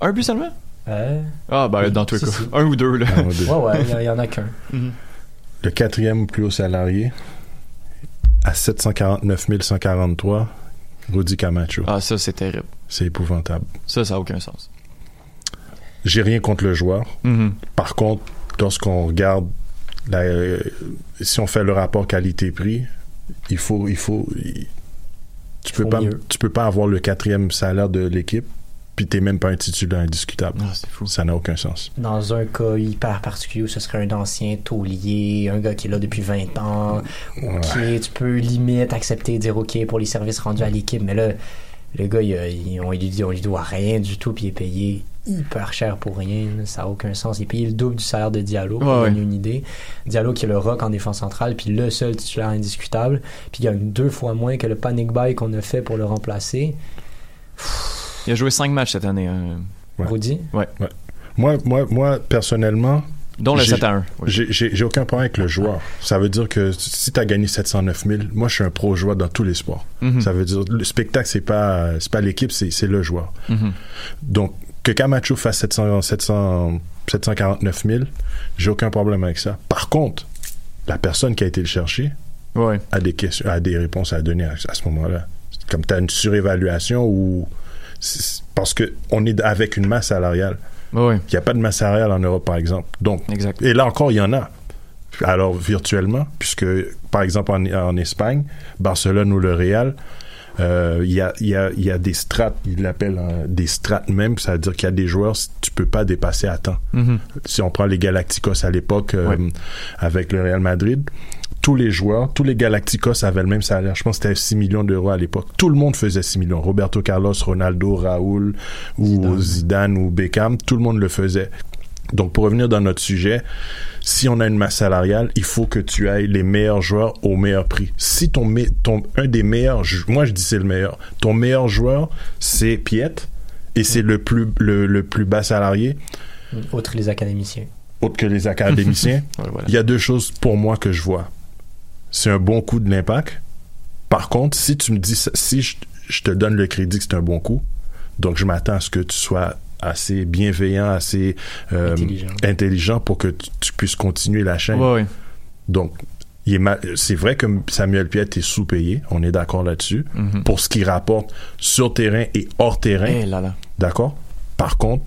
[SPEAKER 3] Un but seulement?
[SPEAKER 4] Ouais.
[SPEAKER 3] Ah, ben, dans tous les cas.
[SPEAKER 4] si.
[SPEAKER 3] Un ou deux, là.
[SPEAKER 5] Un ou deux.
[SPEAKER 4] Ouais, ouais, il y, en a qu'un.
[SPEAKER 5] Le quatrième plus haut salarié, à 749 143, Rudy Camacho.
[SPEAKER 3] Ah, ça, c'est terrible.
[SPEAKER 5] C'est épouvantable.
[SPEAKER 3] Ça, ça a aucun sens.
[SPEAKER 5] J'ai rien contre le joueur.
[SPEAKER 3] Mhm.
[SPEAKER 5] Par contre, lorsqu'on regarde, la- euh, si on fait le rapport qualité-prix, il faut, il faut, il- tu peux
[SPEAKER 4] Faut
[SPEAKER 5] pas,
[SPEAKER 4] mieux.
[SPEAKER 5] tu peux pas avoir le quatrième salaire de l'équipe, puis t'es même pas un titulaire indiscutable.
[SPEAKER 3] Ah, c'est fou.
[SPEAKER 5] Ça n'a aucun sens.
[SPEAKER 4] Dans un cas hyper particulier où ce serait un ancien taulier, un gars qui est là depuis 20 ans, ok, tu peux limite accepter dire ok pour les services rendus à l'équipe, mais là, le gars, il, il- on, lui on lui doit rien du tout, puis il est payé hyper cher pour rien, ça n'a aucun sens. Il est payé le double du salaire de Diallo, pour
[SPEAKER 3] Ouais,
[SPEAKER 4] donner
[SPEAKER 3] ouais.
[SPEAKER 4] une idée. Diallo qui est le rock en défense centrale, puis le seul titulaire indiscutable, puis il gagne deux fois moins que le panic buy qu'on a fait pour le remplacer.
[SPEAKER 3] Il a joué cinq matchs cette année. hein.
[SPEAKER 5] Ouais.
[SPEAKER 4] Rudy?
[SPEAKER 3] Ouais.
[SPEAKER 5] Ouais. Moi, moi, moi, personnellement.
[SPEAKER 3] Dont le
[SPEAKER 5] j'ai-
[SPEAKER 3] 7 à 1. oui.
[SPEAKER 5] J'ai aucun problème avec le joueur. Ça veut dire que si tu as gagné 709 000, moi, je suis un pro-joueur dans tous les sports.
[SPEAKER 3] Mhm.
[SPEAKER 5] Ça veut dire le spectacle, c'est pas, c'est pas l'équipe, c'est c'est le joueur.
[SPEAKER 3] Mhm.
[SPEAKER 5] Donc, que Camacho fasse 700, 700, 749 000, j'ai aucun problème avec ça. Par contre, la personne qui a été le chercher
[SPEAKER 3] Ouais.
[SPEAKER 5] a des questions, a des réponses à donner à, à ce moment-là. Comme tu as une surévaluation ou parce que on est avec une masse salariale. Il n'y a pas de masse salariale en Europe, par exemple. Donc,
[SPEAKER 3] Exact.
[SPEAKER 5] et là encore, il y en a. Alors, virtuellement, puisque, par exemple, en, en Espagne, Barcelone ou le Real, euh, il y, a, y, a, y a des strates, ils l'appellent euh, des strates même, ça veut dire qu'il y a des joueurs, tu peux pas dépasser à temps.
[SPEAKER 3] Mhm.
[SPEAKER 5] Si on prend les Galacticos à l'époque euh,
[SPEAKER 3] Ouais.
[SPEAKER 5] avec le Real Madrid, tous les joueurs, tous les Galacticos avaient le même salaire. Je pense que c'était 6 millions d'euros à l'époque. Tout le monde faisait 6 millions. Roberto Carlos, Ronaldo, Raoul, ou Zidane, ou Beckham, tout le monde le faisait. Donc, pour revenir dans notre sujet, si on a une masse salariale, il faut que tu ailles les meilleurs joueurs au meilleur prix. Si ton, ton un des meilleurs, moi je dis c'est le meilleur, ton meilleur joueur, c'est Piet, et c'est le plus, le, le plus bas salarié,
[SPEAKER 4] Outre les académiciens.
[SPEAKER 5] autre que les académiciens, [laughs]
[SPEAKER 3] Ouais, voilà.
[SPEAKER 5] il y a deux choses pour moi que je vois. C'est un bon coup de l'impact. Par contre, si tu me dis, ça- si je, je te donne le crédit que c'est un bon coup, donc je m'attends à ce que tu sois assez bienveillant, assez euh,
[SPEAKER 4] Intelligent.
[SPEAKER 5] intelligent pour que tu, tu puisses continuer la chaîne.
[SPEAKER 3] Ouais, ouais.
[SPEAKER 5] Donc, c'est vrai que Samuel Piet est sous-payé, on est d'accord là-dessus,
[SPEAKER 3] Mhm.
[SPEAKER 5] pour ce qu'il rapporte sur terrain et hors terrain.
[SPEAKER 3] Eh là là.
[SPEAKER 5] D'accord? Par contre,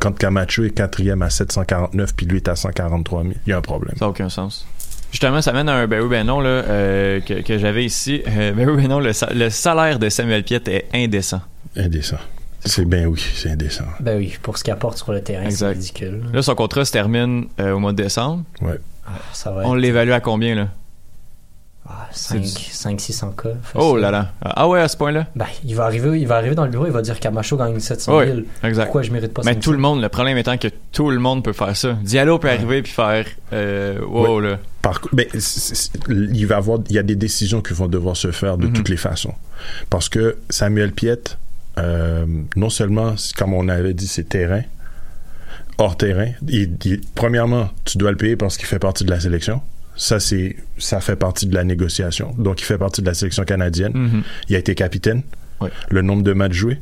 [SPEAKER 5] quand Camacho est quatrième à 749 puis lui est à 143 000, il y a un problème.
[SPEAKER 3] Ça n'a aucun sens. Justement, ça mène à un ben oui, ben non là, euh, que, que j'avais ici. Euh, ben oui, ben non, le, sa- le salaire de Samuel Piet est indécent.
[SPEAKER 5] Indécent. C'est bien oui, c'est indécent.
[SPEAKER 4] Ben oui, pour ce qu'il apporte sur le terrain, c'est ridicule.
[SPEAKER 3] Là, son contrat se termine euh, au mois de décembre.
[SPEAKER 5] Ouais.
[SPEAKER 4] Ah, ça va
[SPEAKER 3] On
[SPEAKER 4] être
[SPEAKER 3] l'évalue à combien, là?
[SPEAKER 4] Ah,
[SPEAKER 3] c'est
[SPEAKER 4] 5, 600 cas.
[SPEAKER 3] Oh là là. Ah ouais, à ce point-là?
[SPEAKER 4] Ben, il va arriver, il va arriver dans le bureau, il va dire Camacho gagne 700 000.
[SPEAKER 3] Ouais, exact.
[SPEAKER 4] Pourquoi je mérite pas
[SPEAKER 3] Mais
[SPEAKER 4] 500?
[SPEAKER 3] tout le monde, le problème étant que tout le monde peut faire ça. Diallo peut arriver puis faire euh, wow là.
[SPEAKER 5] Par ben, il va avoir, il y a des décisions qui vont devoir se faire de
[SPEAKER 3] Mhm.
[SPEAKER 5] toutes les façons. Parce que Samuel Piet, euh, non seulement, comme on avait dit, c'est terrain, hors terrain. Il- il- premièrement, tu dois le payer parce qu'il fait partie de la sélection. Ça, c'est, ça fait partie de la négociation. Donc, il fait partie de la sélection canadienne.
[SPEAKER 3] Mhm.
[SPEAKER 5] Il a été capitaine. Le nombre de matchs joués.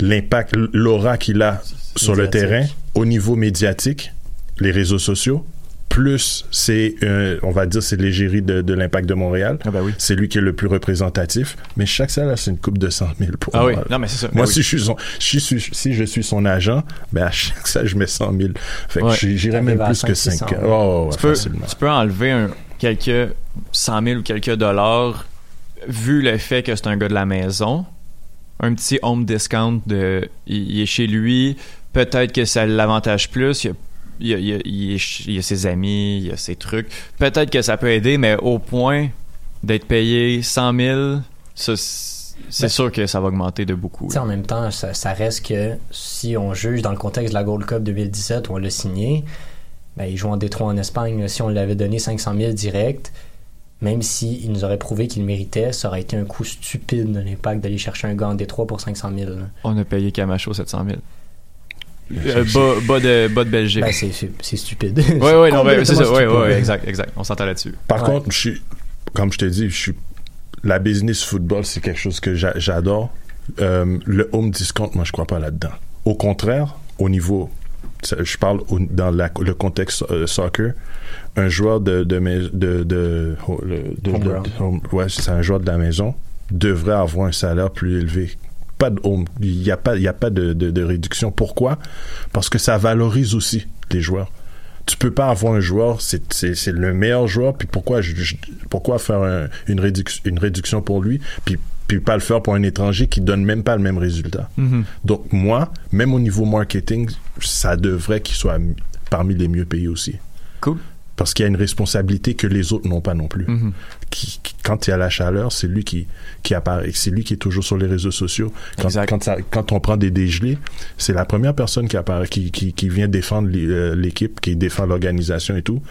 [SPEAKER 5] L'impact, l'aura qu'il a sur le terrain au niveau médiatique, les réseaux sociaux. Plus, c'est, euh, on va dire, c'est l'égérie de, de l'impact de Montréal.
[SPEAKER 3] Ah ben oui.
[SPEAKER 5] C'est lui qui est le plus représentatif. Mais chaque salaire, c'est une coupe de 100 000 pour
[SPEAKER 3] Ah
[SPEAKER 5] moi.
[SPEAKER 3] oui, non mais c'est ça.
[SPEAKER 5] Moi,
[SPEAKER 3] Ben
[SPEAKER 5] si,
[SPEAKER 3] oui.
[SPEAKER 5] je suis son, si, je suis, si je suis son agent, ben à chaque ça, je mets 100 000. Fait que
[SPEAKER 3] Ouais.
[SPEAKER 5] j'irais même plus que
[SPEAKER 4] 500,
[SPEAKER 5] 5.
[SPEAKER 4] ouais.
[SPEAKER 5] Oh, ouais,
[SPEAKER 3] tu, peux, tu peux enlever un, quelques 100 000 ou quelques dollars vu le fait que c'est un gars de la maison. Un petit home discount de il, il est chez lui, peut-être que ça l'avantage plus. Il y a il y a, il y a- il y a- il y a ses amis, il y a ses trucs. Peut-être que ça peut aider, mais au point d'être payé 100 000, ça, c'est
[SPEAKER 4] Ben,
[SPEAKER 3] sûr que ça va augmenter de beaucoup.
[SPEAKER 4] En même temps, ça, ça reste que si on juge dans le contexte de la Gold Cup 2017 où on l'a signé, ben, il joue en Détroit en Espagne. Si on l'avait donné 500 000 direct, même s'il nous aurait prouvé qu'il méritait, ça aurait été un coup stupide de l'impact d'aller chercher un gars en Détroit pour 500 000. là.
[SPEAKER 3] On a payé Camacho 700 000. Euh, bas, bas de, bas de Belgique.
[SPEAKER 4] Ben, c'est- stupide.
[SPEAKER 3] Oui, oui, non, ben, c'est ça. Oui, oui, exact, exact. On s'entend là-dessus.
[SPEAKER 5] Par
[SPEAKER 4] Ouais.
[SPEAKER 5] contre, je suis, comme je t'ai dit, je suis, la business football, c'est quelque chose que j'a- j'adore. Euh, le home discount, moi, je crois pas là-dedans. Au contraire, au niveau, je parle au- dans la- le contexte euh, soccer, un joueur de, de, de, de, oh, de-
[SPEAKER 4] home-
[SPEAKER 5] ouais, c'est un joueur de la maison, devrait avoir un salaire plus élevé. Pas de il n'y a pas, il y a pas de, de, de réduction. Pourquoi? Parce que ça valorise aussi les joueurs tu peux pas avoir un joueur, c'est, le meilleur joueur, puis pourquoi, je, je- pourquoi faire un- une, réduction, une réduction pour lui, puis, puis pas le faire pour un étranger qui donne même pas le même résultat.
[SPEAKER 3] Mhm.
[SPEAKER 5] Donc moi, même au niveau marketing, ça devrait qu'il soit mi- parmi les mieux payés aussi.
[SPEAKER 3] Cool.
[SPEAKER 5] Parce qu'il y a une responsabilité que les autres n'ont pas non plus.
[SPEAKER 3] Mhm.
[SPEAKER 5] Qui, qui- quand il y a la chaleur, c'est lui qui, qui apparaît. C'est lui qui est toujours sur les réseaux sociaux. Quand, quand, ça- quand on prend des dégelés, c'est la première personne qui apparaît, qui, qui, qui vient défendre euh, l'équipe, qui défend l'organisation et tout.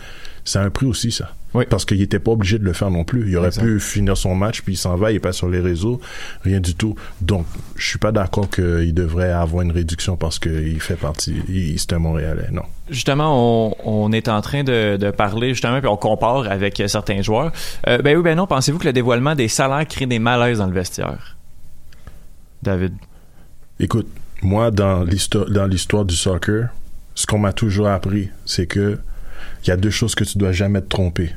[SPEAKER 5] C'est un prix aussi, ça.
[SPEAKER 3] Oui.
[SPEAKER 5] Parce qu'il n'était pas obligé de le faire non plus. Il aurait pu finir son match, puis il s'en va, il est pas sur les réseaux, rien du tout. Donc, je suis pas d'accord qu'il devrait avoir une réduction parce qu'il fait partie, il, c'est un Montréalais. Non.
[SPEAKER 3] Justement, on, on est en train de, de parler, justement, puis on compare avec certains joueurs. Euh, ben oui, ben non, pensez-vous que le dévoilement des salaires crée des malaises dans le vestiaire? David.
[SPEAKER 5] Écoute, moi, dans l'histoire, dans l'histoire du soccer, ce qu'on m'a toujours appris, c'est que il y a deux choses que tu dois jamais te tromper.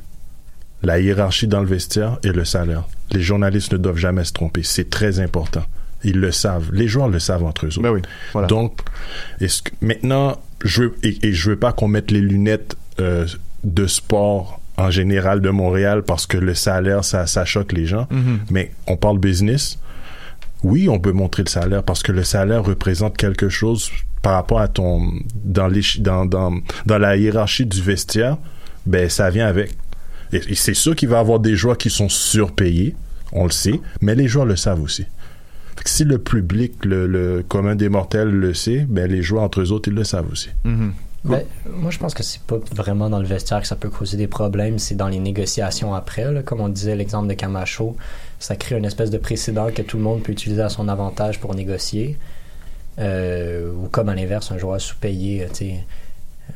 [SPEAKER 5] La hiérarchie dans le vestiaire et le salaire. Les journalistes ne doivent jamais se tromper. C'est très important. Ils le savent. Les joueurs le savent entre eux.
[SPEAKER 3] Ben oui, voilà.
[SPEAKER 5] Donc, est-ce que maintenant, je veux, et, et je veux pas qu'on mette les lunettes euh, de sport en général de Montréal parce que le salaire, ça, ça choque les gens.
[SPEAKER 3] Mhm.
[SPEAKER 5] Mais on parle business. Oui, on peut montrer le salaire parce que le salaire représente quelque chose par rapport à ton dans les dans dans dans la hiérarchie du vestiaire. Ben ça vient avec. Et, et c'est sûr qu'il va y avoir des joueurs qui sont surpayés, on le sait, mais les joueurs le savent aussi. Fait que si le public, le, le commun des mortels le sait, ben les joueurs entre eux autres, ils le savent aussi.
[SPEAKER 3] Mhm.
[SPEAKER 4] Ben, moi, je pense que c'est pas vraiment dans le vestiaire que ça peut causer des problèmes, c'est dans les négociations après. là. Comme on disait, l'exemple de Camacho, ça crée une espèce de précédent que tout le monde peut utiliser à son avantage pour négocier. Euh, ou comme à l'inverse, un joueur sous-payé, euh, tu sais,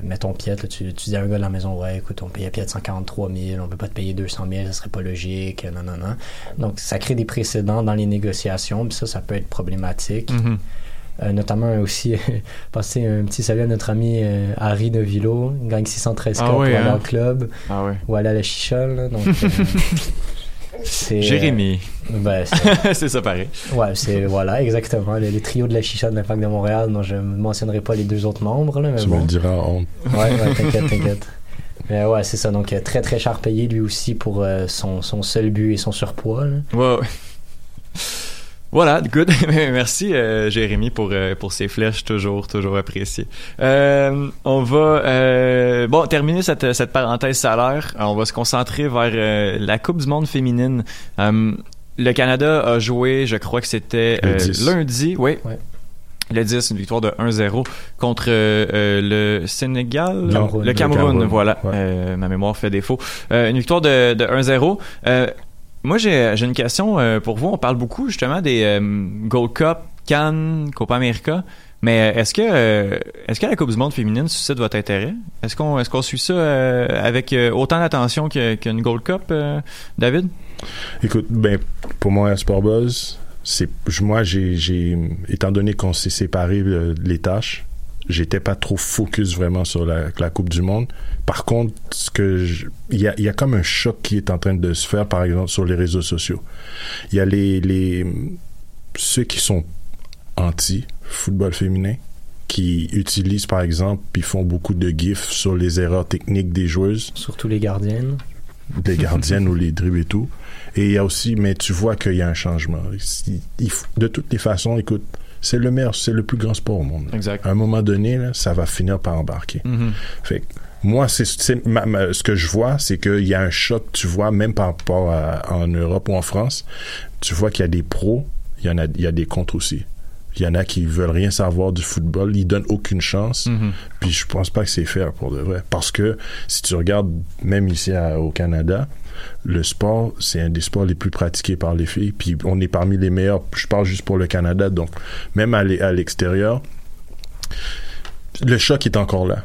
[SPEAKER 4] mettons Piet, là, tu, tu dis à un gars de la maison, ouais, écoute, on payait Piet 143 000, on peut pas te payer 200 000, ça serait pas logique, non, non, non. Donc, ça crée des précédents dans les négociations, puis ça, ça peut être problématique.
[SPEAKER 3] Mhm.
[SPEAKER 4] Euh, notamment aussi, [laughs] passer un petit salut à notre ami euh, Harry de Vilo, il gagne 613
[SPEAKER 3] Ah
[SPEAKER 4] cas pour
[SPEAKER 3] oui,
[SPEAKER 4] aller
[SPEAKER 3] hein?
[SPEAKER 4] au club
[SPEAKER 3] Ah ouais.
[SPEAKER 4] ou aller à la donc, c'est, [laughs]
[SPEAKER 3] Jérémy.
[SPEAKER 4] euh, ben, [laughs] c'est-
[SPEAKER 3] ça pareil.
[SPEAKER 4] ouais, c'est voilà, exactement. Les, les trios de la chicha de l'Impact de Montréal, dont je ne mentionnerai pas les deux autres membres. Là, mais
[SPEAKER 5] Tu me le diras en honte.
[SPEAKER 4] Ouais, ouais, t'inquiète, t'inquiète. Mais ouais, c'est ça. Donc, euh, très, très cher payé lui aussi pour euh, son, son seul but et son surpoids. là.
[SPEAKER 3] Ouais, ouais. Voilà, good. [laughs] Merci euh, Jérémy pour euh, pour ces flèches toujours toujours appréciées. Euh, on va euh, bon terminer cette cette parenthèse salaire. On va se concentrer vers euh, la Coupe du Monde féminine. Euh, le Canada a joué, je crois que c'était
[SPEAKER 5] Le
[SPEAKER 3] euh,
[SPEAKER 5] 10.
[SPEAKER 3] lundi, oui.
[SPEAKER 4] Ouais.
[SPEAKER 3] Le 10, une victoire de 1-0 contre euh, euh, le Sénégal,
[SPEAKER 5] Cameroun.
[SPEAKER 3] le
[SPEAKER 5] Le
[SPEAKER 3] Cameroun, voilà.
[SPEAKER 5] ouais.
[SPEAKER 3] Euh, ma mémoire fait défaut. Euh, une victoire de, de 1-0. Euh, moi, j'ai j'ai une question euh, pour vous. On parle beaucoup justement des euh, Gold Cup, Cannes, Copa América. Mais euh, est-ce que euh, est-ce que la Coupe du Monde féminine suscite votre intérêt? Est-ce qu'on est-ce qu'on suit ça euh, avec euh, autant d'attention qu'une Gold Cup, euh, David?
[SPEAKER 5] Écoute, ben, pour moi, Sport Buzz, c'est, moi, j'ai, étant donné qu'on s'est séparé euh, les tâches, j'étais pas trop focus vraiment sur la, la Coupe du Monde. Par contre, ce que il y a, y a comme un choc qui est en train de se faire, par exemple, sur les réseaux sociaux. Il y a les, les, ceux qui sont anti-football féminin, qui utilisent, par exemple, puis font beaucoup de gifs sur les erreurs techniques des joueuses
[SPEAKER 4] Surtout les gardiennes.
[SPEAKER 5] des gardiennes ou les dribbles et tout. Et il y a aussi, mais tu vois qu'il y a un changement. Il- il faut- de toutes les façons, écoute, c'est le meilleur, c'est le plus grand sport au monde.
[SPEAKER 3] Exact.
[SPEAKER 5] À un moment donné, là, ça va finir par embarquer.
[SPEAKER 3] Mhm.
[SPEAKER 5] Fait que moi, c'est, ce que je vois, c'est qu'il y a un choc, tu vois, même par rapport à, en Europe ou en France, tu vois qu'il y a des pros, il y en a, il y a des contre aussi. Il y en a qui veulent rien savoir du football, ils donnent aucune chance.
[SPEAKER 3] Mhm.
[SPEAKER 5] Puis je pense pas que c'est fair pour de vrai. Parce que si tu regardes, même ici à- au Canada, le sport, c'est un des sports les plus pratiqués par les filles. Puis on est parmi les meilleurs. Je parle juste pour le Canada. Donc, même à l'e- à l'extérieur, le choc est encore là.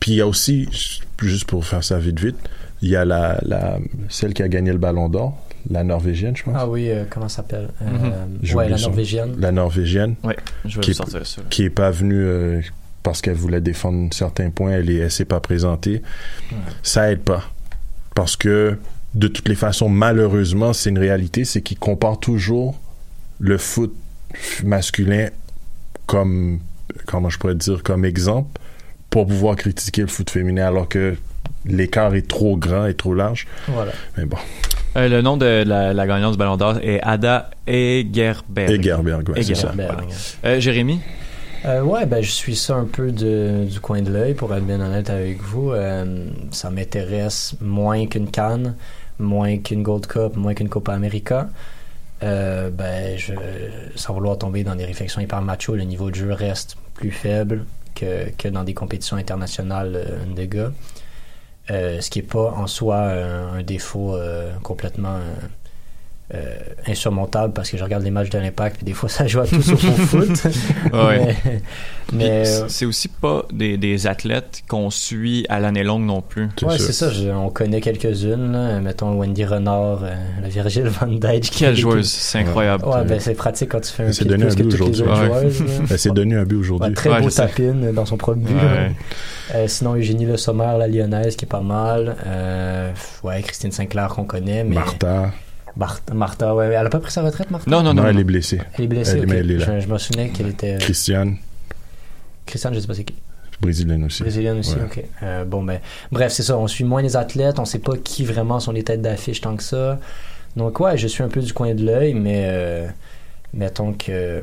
[SPEAKER 5] Puis il y a aussi, juste pour faire ça vite vite, il y a la, la celle qui a gagné le Ballon d'Or, la Norvégienne, je pense.
[SPEAKER 4] Ah oui, euh, comment ça s'appelle? Euh, Ouais,
[SPEAKER 5] oublié
[SPEAKER 4] la
[SPEAKER 5] son-
[SPEAKER 4] Norvégienne.
[SPEAKER 5] La Norvégienne.
[SPEAKER 3] Ouais, je vais
[SPEAKER 5] qui
[SPEAKER 3] vous
[SPEAKER 5] est,
[SPEAKER 3] sortir ça.
[SPEAKER 5] Qui est pas venue euh, parce qu'elle voulait défendre certains points, elle est, elle s'est pas présentée. Ça aide pas. Parce que, de toutes les façons, malheureusement, c'est une réalité, c'est qu'ils comparent toujours le foot masculin comme, comment je pourrais dire, comme exemple pour pouvoir critiquer le foot féminin alors que l'écart est trop grand et trop large.
[SPEAKER 4] Voilà.
[SPEAKER 5] Mais bon.
[SPEAKER 3] Euh, le nom de la, la gagnante du Ballon d'Or est Ada Egerberg.
[SPEAKER 5] Egerberg, ouais, c'est ça.
[SPEAKER 3] Voilà. Euh, Jérémy?
[SPEAKER 4] Euh, ouais, ben je suis ça un peu de, du coin de l'œil pour être bien honnête avec vous. Euh, ça m'intéresse moins qu'une Cannes, moins qu'une Gold Cup, moins qu'une Copa América. Euh, ben, je, sans vouloir tomber dans des réflexions hyper macho, le niveau de jeu reste plus faible que, que dans des compétitions internationales euh, de gars. Euh, ce qui n'est pas en soi un, défaut euh, complètement euh, euh, insurmontable parce que je regarde les matchs de l'Impact puis des fois [laughs] ça joue à tout sauf au [laughs] foot.
[SPEAKER 3] Ouais.
[SPEAKER 4] mais, mais,
[SPEAKER 3] c'est- c'est aussi pas des, des athlètes qu'on suit à l'année longue non plus.
[SPEAKER 4] Ouais, c'est ça. je- on connaît quelques-unes. là. Mettons Wendy Renard, euh, la Virgile Van Dyke.
[SPEAKER 3] Quelle joueuse, c'est incroyable.
[SPEAKER 4] Ouais, ben c'est pratique quand tu fais un pied de plus que
[SPEAKER 5] but
[SPEAKER 4] toutes les
[SPEAKER 5] aujourd'hui.
[SPEAKER 4] autres
[SPEAKER 5] Ouais.
[SPEAKER 4] joueuses, là.
[SPEAKER 5] Elle s'est donné un but aujourd'hui.
[SPEAKER 4] Ouais, très
[SPEAKER 5] Ouais,
[SPEAKER 4] beau tapine dans son propre but.
[SPEAKER 5] Ouais.
[SPEAKER 4] Euh, sinon, Eugénie Le Sommer, la lyonnaise, qui est pas mal. Euh, ouais, Christine Sinclair qu'on connaît. Mais...
[SPEAKER 5] Martha.
[SPEAKER 4] Martha, Martha, ouais. Elle a pas pris sa retraite, Martha?
[SPEAKER 5] Non, elle est blessée.
[SPEAKER 4] Elle est blessée,
[SPEAKER 5] Elle, est là.
[SPEAKER 4] Je, je me souvenais qu'elle était.
[SPEAKER 5] Christiane,
[SPEAKER 4] Christiane, je sais pas c'est qui.
[SPEAKER 5] brésilienne aussi.
[SPEAKER 4] Brésilienne aussi,
[SPEAKER 5] Ouais.
[SPEAKER 4] ok. Euh, bon, ben, bref, c'est ça. On suit moins les athlètes. On sait pas qui vraiment sont les têtes d'affiche tant que ça. Donc, ouais, je suis un peu du coin de l'œil, mais euh, mettons que.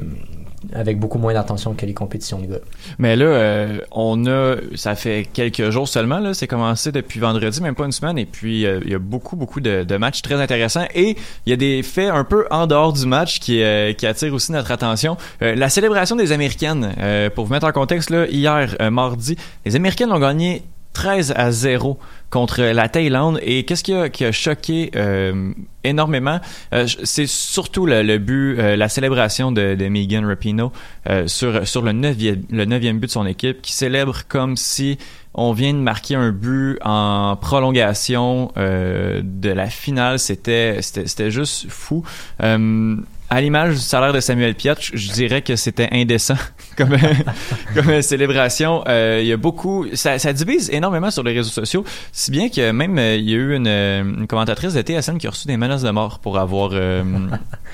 [SPEAKER 4] Avec beaucoup moins d'attention que les compétitions de gars.
[SPEAKER 3] Mais là, euh, on a, ça fait quelques jours seulement, là, c'est commencé depuis vendredi, même pas une semaine, et puis euh, il y a beaucoup, beaucoup de, matchs très intéressants, et il y a des faits un peu en dehors du match qui, euh, qui attirent aussi notre attention. Euh, la célébration des Américaines, pour vous mettre en contexte, là, hier, mardi, les Américaines ont gagné 13 à 0 contre la Thaïlande. Et qu'est-ce qui a, qui a choqué euh, énormément? Euh, c'est surtout le, le but, euh, la célébration de, de Megan Rapinoe euh, sur, sur le, neuvième, le neuvième but de son équipe, qui célèbre comme si on vient de marquer un but en prolongation euh, de la finale. C'était c'était c'était juste fou. Euh, à l'image du salaire de Samuel Piat, je je dirais que c'était indécent [laughs] comme [laughs] comme célébration. Euh, il y a beaucoup, ça, divise énormément sur les réseaux sociaux, si bien que même euh, il y a eu une, euh, commentatrice de TSN qui a reçu des menaces de mort pour avoir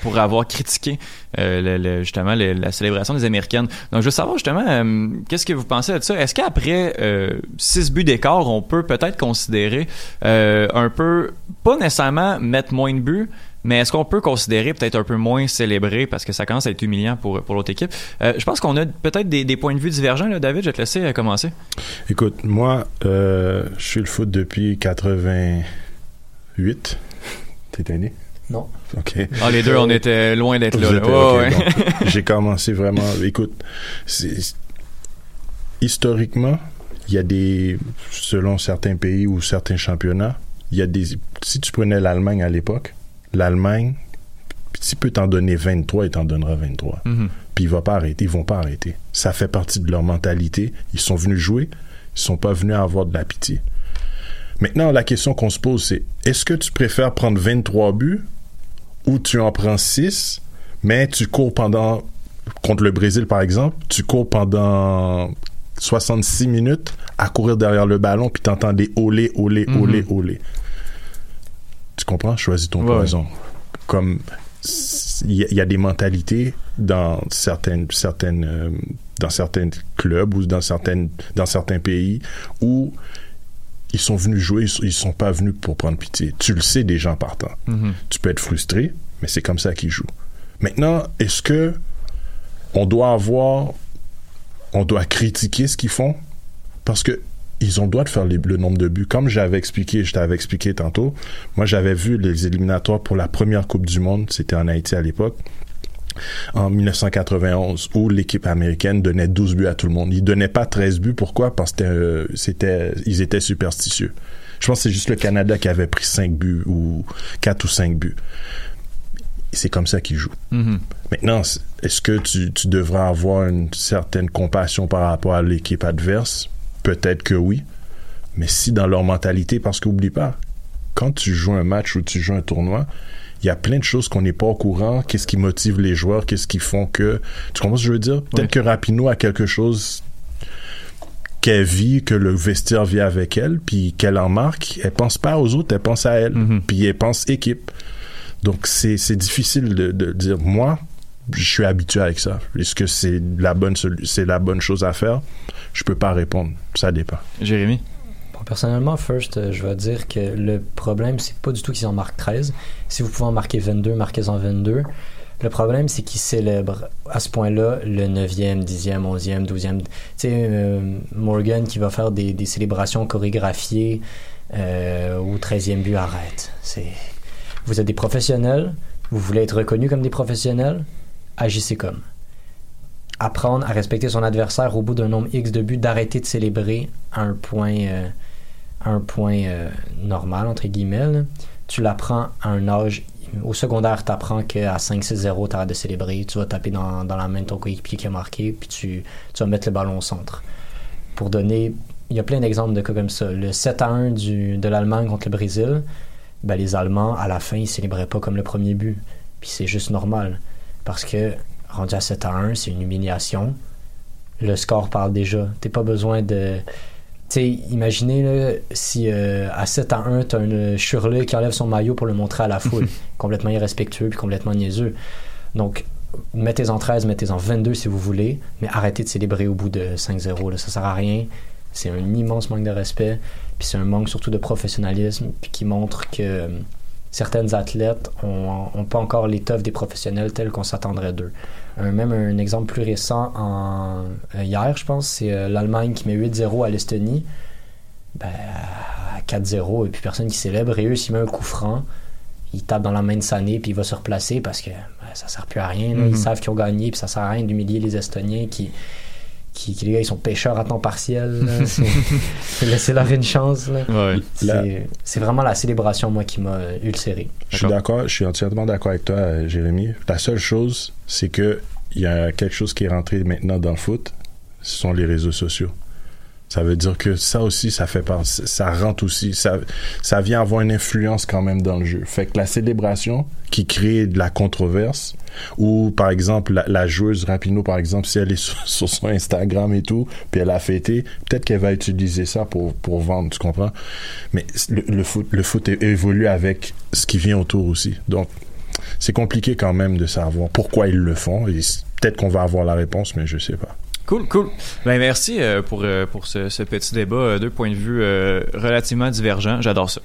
[SPEAKER 3] pour avoir critiqué justement la célébration des Américaines. Donc je veux savoir justement qu'est-ce que vous pensez de ça? Est-ce qu'après six buts d'écart, on peut peut-être considérer un peu pas nécessairement mettre moins de buts, mais est-ce qu'on peut considérer peut-être un peu moins célébrer parce que ça commence à être humiliant pour, pour l'autre équipe? Euh, je pense qu'on a peut-être des, des points de vue divergents. Là. David, je vais te laisser euh, commencer.
[SPEAKER 5] Écoute, moi, euh, je suis le foot depuis 88. T'es né?
[SPEAKER 4] Non.
[SPEAKER 5] OK.
[SPEAKER 3] Ah, les deux, on était loin d'être là. là. ouais.
[SPEAKER 5] bon. J'ai commencé vraiment. Écoute, historiquement, il y a des, selon certains pays ou certains championnats, il y a des. Si tu prenais l'Allemagne à l'époque, l'Allemagne, s'il peut t'en donner 23, il t'en donnera 23.
[SPEAKER 3] Mhm.
[SPEAKER 5] Puis il va pas arrêter, ils vont pas arrêter. Ça fait partie de leur mentalité. Ils sont venus jouer, ils sont pas venus avoir de la pitié. Maintenant, la question qu'on se pose, c'est est-ce que tu préfères prendre 23 buts ou tu en prends 6, mais tu cours pendant, contre le Brésil par exemple, tu cours pendant 66 minutes à courir derrière le ballon, puis t'entends des olé, olé, olé, olé. Tu comprends? Choisis ton
[SPEAKER 3] Ouais.
[SPEAKER 5] poison. Comme il y, a- il y a des mentalités dans certaines certaines euh, dans certains clubs ou dans certaines dans certains pays où ils sont venus jouer, ils sont, pas venus pour prendre pitié. Tu le sais des gens partant.
[SPEAKER 3] Mhm.
[SPEAKER 5] Tu peux être frustré, mais c'est comme ça qu'ils jouent. Maintenant, est-ce que on doit avoir, on doit critiquer ce qu'ils font? Parce que ils ont le droit de faire les- le nombre de buts. Comme j'avais expliqué, je t'avais expliqué tantôt, moi j'avais vu les éliminatoires pour la première Coupe du Monde, c'était en Haïti à l'époque, en 1991, où l'équipe américaine donnait 12 buts à tout le monde. Ils donnaient pas 13 buts, pourquoi? Parce que euh, c'était, ils étaient superstitieux. Je pense que c'est juste le Canada qui avait pris 5 buts ou 4 ou 5 buts. C'est comme ça qu'ils jouent.
[SPEAKER 8] Mhm.
[SPEAKER 5] Maintenant, est-ce que tu, tu devras avoir une certaine compassion par rapport à l'équipe adverse? Peut-être que oui. Mais si dans leur mentalité, parce qu'oublie pas, quand tu joues un match ou tu joues un tournoi, il y a plein de choses qu'on n'est pas au courant. Qu'est-ce qui motive les joueurs? Qu'est-ce qui font que... Tu comprends ce que je veux dire? Peut-être que Rapino a quelque chose qu'elle vit, que le vestiaire vit avec elle, puis qu'elle en marque. Elle pense pas aux autres, elle pense à elle. Puis elle pense équipe. Donc c'est c'est difficile de, de dire moi je suis habitué avec ça. Est-ce que c'est la bonne c'est la bonne chose à faire? Je peux pas répondre. Ça dépend.
[SPEAKER 8] Jérémy?
[SPEAKER 4] Bon, personnellement, first, euh, je vais dire que le problème, c'est pas du tout qu'ils en marquent 13. Si vous pouvez en marquer 22, marquez-en 22. Le problème, c'est qu'ils célèbrent à ce point-là le 9e, 10e, 11e, 12e. Tu sais, euh, Morgan qui va faire des, des célébrations chorégraphiées euh, au 13e but, arrête. Vous êtes des professionnels, vous voulez être reconnus comme des professionnels, agissez comme. Apprendre à respecter son adversaire au bout d'un nombre X de buts, d'arrêter de célébrer à un point, euh, euh, normal, entre guillemets. Tu l'apprends à un âge. Au secondaire, tu apprends qu'à 5-6-0, tu arrêtes de célébrer. Tu vas taper dans, la main de ton coéquipier qui a marqué, puis tu, vas mettre le ballon au centre. Pour donner. Il y a plein d'exemples de cas comme ça. Le 7 à 1 du, de l'Allemagne contre le Brésil, ben, les Allemands, à la fin, ils célébraient pas comme le premier but. Puis c'est juste normal. Parce que, rendu à 7 à 1, c'est une humiliation. Le score parle déjà. T'as pas besoin de. Tu imaginez là, si euh, à 7 à 1, t'as un Shirley qui enlève son maillot pour le montrer à la foule. [laughs] complètement irrespectueux puis complètement niaiseux. Donc, mettez-en 13, mettez-en 22 si vous voulez, mais arrêtez de célébrer au bout de 5-0. là. Ça sert à rien. C'est un immense manque de respect. Puis c'est un manque surtout de professionnalisme, puis qui montre que certaines athlètes ont, ont pas encore l'étoffe des professionnels tels qu'on s'attendrait d'eux. Un- même un exemple plus récent, en, euh, hier, je pense, c'est euh, l'Allemagne qui met 8-0 à l'Estonie. Ben, à 4-0, et puis personne qui célèbre. Et eux, s'ils mettent un coup franc, ils tapent dans la main de Sané, puis il va se replacer parce que ben, ça sert plus à rien. Ils savent qu'ils ont gagné, puis ça sert à rien d'humilier les Estoniens qui, qui, qui, les gars, ils sont pêcheurs à temps partiel. Laissez-leur [laughs] une chance. C'est vraiment la célébration, moi, qui m'a ulcéré.
[SPEAKER 5] Je suis d'accord, je suis entièrement d'accord avec toi, euh, Jérémy. La seule chose, c'est que il y a quelque chose qui est rentré maintenant dans le foot, ce sont les réseaux sociaux. Ça veut dire que ça aussi, ça fait part, ça rentre aussi, ça, ça vient avoir une influence quand même dans le jeu. Fait que la célébration qui crée de la controverse, ou par exemple la, joueuse Rapino, par exemple, si elle est [laughs] sur, son Instagram et tout, puis elle a fêté, peut-être qu'elle va utiliser ça pour pour vendre, tu comprends? Mais le, foot, le foot évolue avec ce qui vient autour aussi. Donc c'est compliqué quand même de savoir pourquoi ils le font. Peut-être qu'on va avoir la réponse, mais je sais pas.
[SPEAKER 3] Cool, cool. Ben merci euh, pour euh, pour ce, petit débat, euh, deux points de vue relativement divergents. J'adore ça.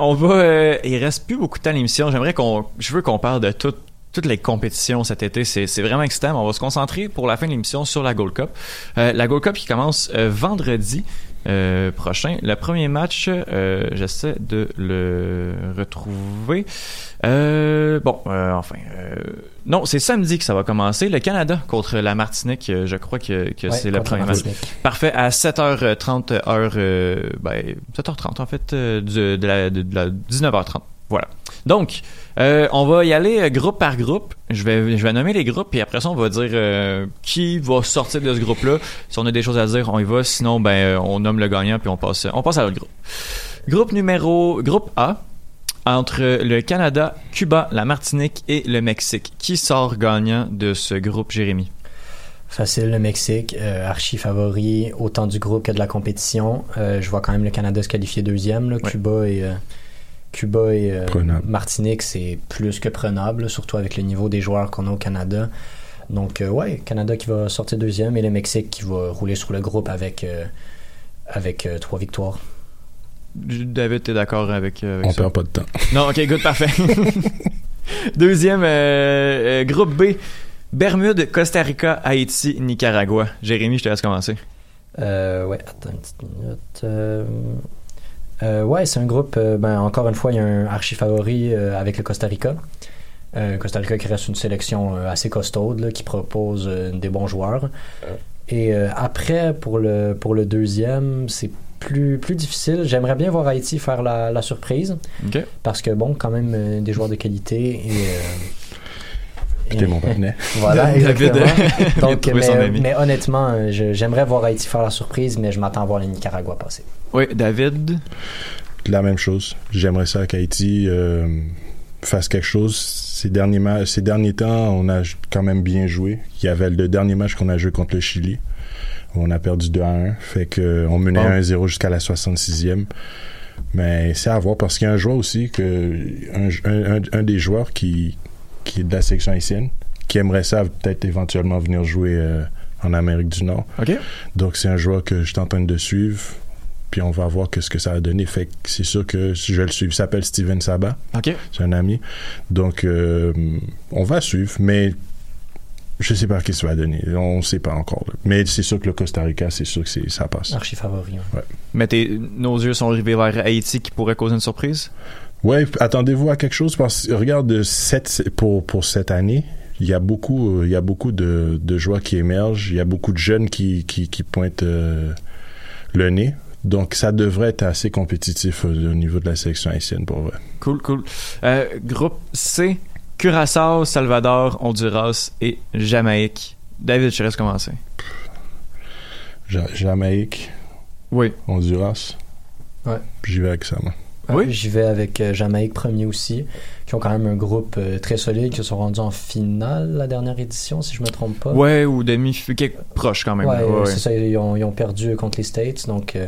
[SPEAKER 3] On va, il reste plus beaucoup de temps à l'émission. J'aimerais qu'on, je veux qu'on parle de tout- toutes les compétitions cet été. C'est vraiment excitant. On va se concentrer pour la fin de l'émission sur la Gold Cup. Euh, la Gold Cup qui commence euh, vendredi. euh, prochain. Le premier match, euh, j'essaie de le retrouver. Euh, bon, euh, enfin, euh, non, c'est samedi que ça va commencer. Le Canada contre la Martinique, je crois que, que
[SPEAKER 4] Ouais,
[SPEAKER 3] c'est le premier match. Parfait, à 7h30, heure, ben, 7h30 en fait, euh, du- de, la, de la 19h30. Voilà. Donc, euh, on va y aller euh, groupe par groupe. Je vais, je vais nommer les groupes, puis après ça, on va dire euh, qui va sortir de ce groupe-là. Si on a des choses à dire, on y va. Sinon, ben, on nomme le gagnant, puis on passe, on passe à l'autre groupe. Groupe numéro, groupe A, entre le Canada, Cuba, la Martinique et le Mexique. Qui sort gagnant de ce groupe, Jérémy?
[SPEAKER 4] Facile, le Mexique, euh, archi favori, autant du groupe que de la compétition. Euh, je vois quand même le Canada se qualifier deuxième. là. Cuba et, euh, Cuba et euh. Martinique, c'est plus que prenable, surtout avec le niveau des joueurs qu'on a au Canada. Donc, euh, ouais, Canada qui va sortir deuxième et le Mexique qui va rouler sur le groupe avec, euh, avec euh, trois victoires.
[SPEAKER 3] David, t'es d'accord avec, euh, avec
[SPEAKER 5] On
[SPEAKER 3] ça?
[SPEAKER 5] perd pas de temps. [laughs]
[SPEAKER 3] Non, ok, good, parfait. [laughs] Deuxième, euh, euh, groupe B. Bermude, Costa Rica, Haïti, Nicaragua. Jérémy, je te laisse commencer.
[SPEAKER 4] Euh, ouais, attends une petite minute. Euh, ouais, c'est un groupe, euh, ben, encore une fois, il y a un archi favori euh, avec le Costa Rica. Euh, Costa Rica qui reste une sélection euh, assez costaude, là, qui propose euh, des bons joueurs. Et euh, après, pour le, pour le deuxième, c'est plus, plus difficile. J'aimerais bien voir Haïti faire la, la surprise.
[SPEAKER 3] OK.
[SPEAKER 4] Parce que, bon, quand même, euh, des joueurs de qualité et. Euh,
[SPEAKER 5] Puis t'es mon partenaire. [laughs]
[SPEAKER 4] voilà,
[SPEAKER 3] David,
[SPEAKER 4] exactement.
[SPEAKER 3] de
[SPEAKER 4] Donc, mais,
[SPEAKER 3] ami.
[SPEAKER 4] mais honnêtement, euh, j'aimerais voir Haïti faire la surprise, mais je m'attends à voir le Nicaragua passer.
[SPEAKER 3] Oui, David?
[SPEAKER 5] La même chose. J'aimerais ça qu'Haïti euh, fasse quelque chose. Ces derniers, ma- ces derniers temps, on a quand même bien joué. Il y avait le dernier match qu'on a joué contre le Chili. On a perdu 2 à 1. Fait que on menait
[SPEAKER 3] Bon.
[SPEAKER 5] 1-0 jusqu'à la 66e. Mais c'est à voir parce qu'il y a un joueur aussi que un, un- un- un des joueurs qui, qui est de la section haïtienne qui aimerait ça peut-être éventuellement venir jouer euh, en Amérique du Nord. Donc c'est un joueur que je suis en train de suivre. Puis on va voir que ce que ça a donné. Fait que c'est sûr que si je le suis, il s'appelle Steven Sabat.
[SPEAKER 3] OK.
[SPEAKER 5] C'est un ami. Donc euh, on va suivre, mais je sais pas ce que ça va donner. On sait pas encore. là. Mais c'est sûr que le Costa Rica, c'est sûr que ça passe.
[SPEAKER 4] Archi favori. ouais.
[SPEAKER 5] Ouais.
[SPEAKER 3] Mais nos yeux sont rivés vers Haïti qui pourrait causer une surprise?
[SPEAKER 5] Ouais, attendez-vous à quelque chose parce que regarde cette, pour pour cette année, il y a beaucoup euh, il y a beaucoup de, de joueurs qui émergent, il y a beaucoup de jeunes qui qui, qui pointent euh, le nez. Donc ça devrait être assez compétitif euh, au niveau de la sélection haïtienne pour vrai.
[SPEAKER 3] Cool, cool. Euh, groupe C, Curaçao, Salvador, Honduras et Jamaïque. David, je te laisse commencer.
[SPEAKER 5] Ja- Jamaïque,
[SPEAKER 3] Oui.
[SPEAKER 5] Honduras.
[SPEAKER 4] Ouais.
[SPEAKER 5] J'y vais avec ça moi.
[SPEAKER 4] Ouais, J'y vais avec euh, Jamaïque premier aussi, qui ont quand même un groupe euh, très solide, qui se sont rendus en finale la dernière édition, si je me trompe pas.
[SPEAKER 3] Ouais, ou demi, quelque proche quand même.
[SPEAKER 4] Ouais, euh, c'est ça, ils ont, ils ont perdu contre les States, donc euh,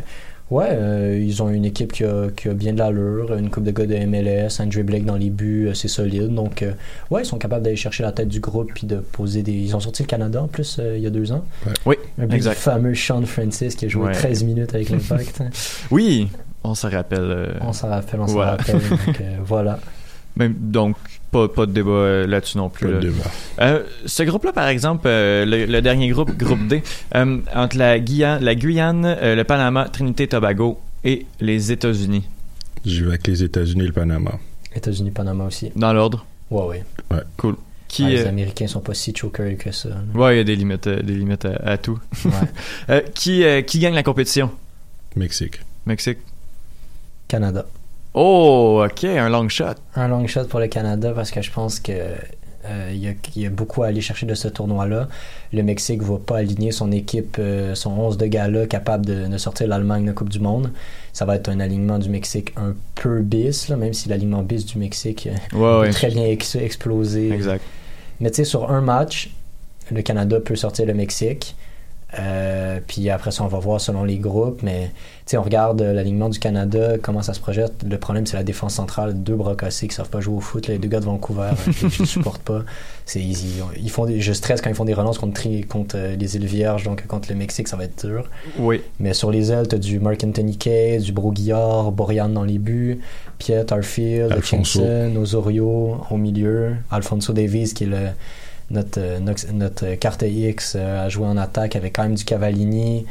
[SPEAKER 4] ouais, euh, ils ont une équipe qui a, qui a bien de l'allure, une coupe de gars de MLS, Andrew Blake dans les buts, euh, c'est solide, donc euh, ouais, ils sont capables d'aller chercher la tête du groupe puis de poser des... Ils ont sorti le Canada en plus euh, il y a deux ans.
[SPEAKER 3] Oui,
[SPEAKER 4] Un but
[SPEAKER 3] exact.
[SPEAKER 4] du fameux Sean Francis qui a joué
[SPEAKER 3] Ouais.
[SPEAKER 4] 13 minutes avec l'Impact. [laughs]
[SPEAKER 3] Oui, on se rappelle. euh,
[SPEAKER 4] on s'en rappelle, on s'en
[SPEAKER 3] voilà.
[SPEAKER 4] rappelle, donc [laughs] euh, voilà.
[SPEAKER 3] Même, donc, pas, pas de débat euh, là-dessus non plus.
[SPEAKER 5] Pas de
[SPEAKER 3] là.
[SPEAKER 5] débat.
[SPEAKER 3] Euh, ce groupe-là, par exemple, euh, le, le dernier groupe, groupe D, euh, entre la Guyane, la Guyane euh, le Panama, Trinité Tobago et les États-Unis.
[SPEAKER 5] J'y vais avec les États-Unis et le Panama.
[SPEAKER 4] États-Unis, Panama aussi.
[SPEAKER 3] Dans l'ordre.
[SPEAKER 4] Ouais, ouais.
[SPEAKER 5] Ouais.
[SPEAKER 3] Cool. Qui,
[SPEAKER 4] Ah, les
[SPEAKER 3] euh,
[SPEAKER 4] Américains sont pas si chokers que ça. là.
[SPEAKER 3] Ouais, il y a des limites, euh, des limites à, à tout.
[SPEAKER 4] Ouais. [laughs]
[SPEAKER 3] Euh, qui, euh, qui gagne la compétition?
[SPEAKER 5] Mexique.
[SPEAKER 3] Mexique.
[SPEAKER 4] Canada.
[SPEAKER 3] Oh, ok, un long shot.
[SPEAKER 4] Un long shot pour le Canada parce que je pense que euh, il y, a, il y a beaucoup à aller chercher de ce tournoi-là. Le Mexique va pas aligner son équipe, euh, son 11 de gala capable de, de sortir l'Allemagne de la Coupe du Monde. Ça va être un alignement du Mexique un peu bis, là, même si l'alignement bis du Mexique euh,
[SPEAKER 3] Ouais,
[SPEAKER 4] peut
[SPEAKER 3] ouais.
[SPEAKER 4] très bien ex- exploser.
[SPEAKER 3] Exact.
[SPEAKER 4] Mais tu sais, sur un match, le Canada peut sortir le Mexique. Euh, puis après ça, on va voir selon les groupes. Mais tu sais, on regarde euh, l'alignement du Canada, comment ça se projette. Le problème, c'est la défense centrale. Deux bras cassés qui savent pas jouer au foot. là, les deux gars de Vancouver, euh, je, je les supporte pas. [laughs] C'est, ils, font des, je stresse quand ils font des relances contre, euh, les îles Vierges. Donc contre le Mexique, ça va être dur.
[SPEAKER 3] Oui.
[SPEAKER 4] Mais sur les ailes, t'as du Mark Anthony Kay, du Broguillard, Borian dans les buts, Piet, Arfield,
[SPEAKER 5] Alfonso.
[SPEAKER 4] Hutchinson, Osorio au milieu, Alfonso Davies qui est le, notre, euh, notre, carte X euh, à jouer en attaque avec quand même du Cavallini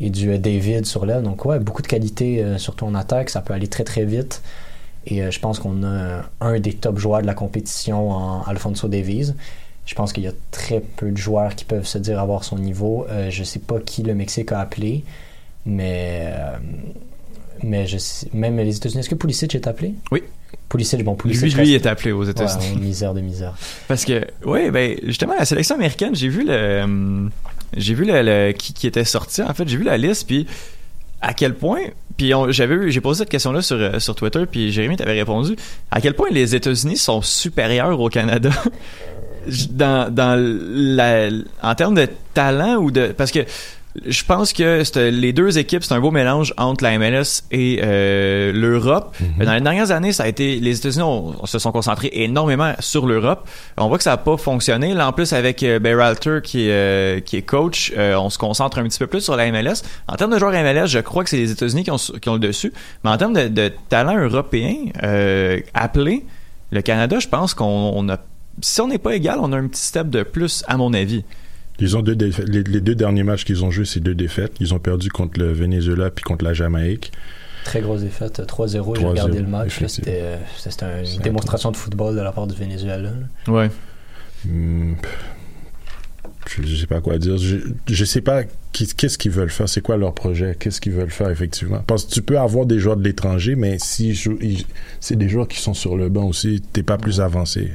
[SPEAKER 4] et du euh, David sur l'aile. Donc ouais, beaucoup de qualité, euh, surtout en attaque, ça peut aller très très vite. Et euh, je pense qu'on a euh, un des top joueurs de la compétition en Alfonso Davies. Je pense qu'il y a très peu de joueurs qui peuvent se dire avoir son niveau. Euh, je sais pas qui le Mexique a appelé, mais euh, même les États-Unis. Est-ce que Pulisic est appelé?
[SPEAKER 3] Oui.
[SPEAKER 4] Pulisic, bon, Pulisic.
[SPEAKER 3] Lui, lui est appelé aux États-Unis.
[SPEAKER 4] Ouais, misère de misère.
[SPEAKER 3] Parce que, oui, ben, justement, la sélection américaine, j'ai vu le, hum, j'ai vu le, le- qui, qui était sorti, en fait, j'ai vu la liste, puis à quel point, puis j'avais j'ai posé cette question-là sur, euh, sur Twitter, puis Jérémy t'avait répondu, à quel point les États-Unis sont supérieurs au Canada? [laughs] Dans, dans la, en termes de talent ou de, parce que je pense que c'est- les deux équipes, c'est un beau mélange entre la MLS et euh, l'Europe. Dans les dernières années, ça a été les États-Unis se sont concentrés énormément sur l'Europe. On voit que ça n'a pas fonctionné. Là, en plus, avec euh, Berhalter qui est, euh, qui est coach, euh, on se concentre un petit peu plus sur la MLS. En termes de joueurs MLS, je crois que c'est les États-Unis qui ont, qui ont le dessus. Mais en termes de, de talent européen euh, appelé, le Canada, je pense qu'on on a si on n'est pas égal, on a un petit step de plus, à mon avis.
[SPEAKER 5] Ils ont deux. Les, les deux derniers matchs qu'ils ont joués, c'est deux défaites. Ils ont perdu contre le Venezuela puis contre la Jamaïque.
[SPEAKER 4] Très grosse défaite, 3-0. J'ai
[SPEAKER 5] 3-0,
[SPEAKER 4] regardé le match. C'était euh, c'était une démonstration de football de la part du Venezuela.
[SPEAKER 3] Ouais.
[SPEAKER 5] Hmm, je, sais pas quoi dire. Je, je sais pas qu'est-ce qu'ils veulent faire. C'est quoi leur projet? Qu'est-ce qu'ils veulent faire effectivement? Parce que tu peux avoir des joueurs de l'étranger, mais si c'est des joueurs qui sont sur le banc aussi, t'es pas plus avancé.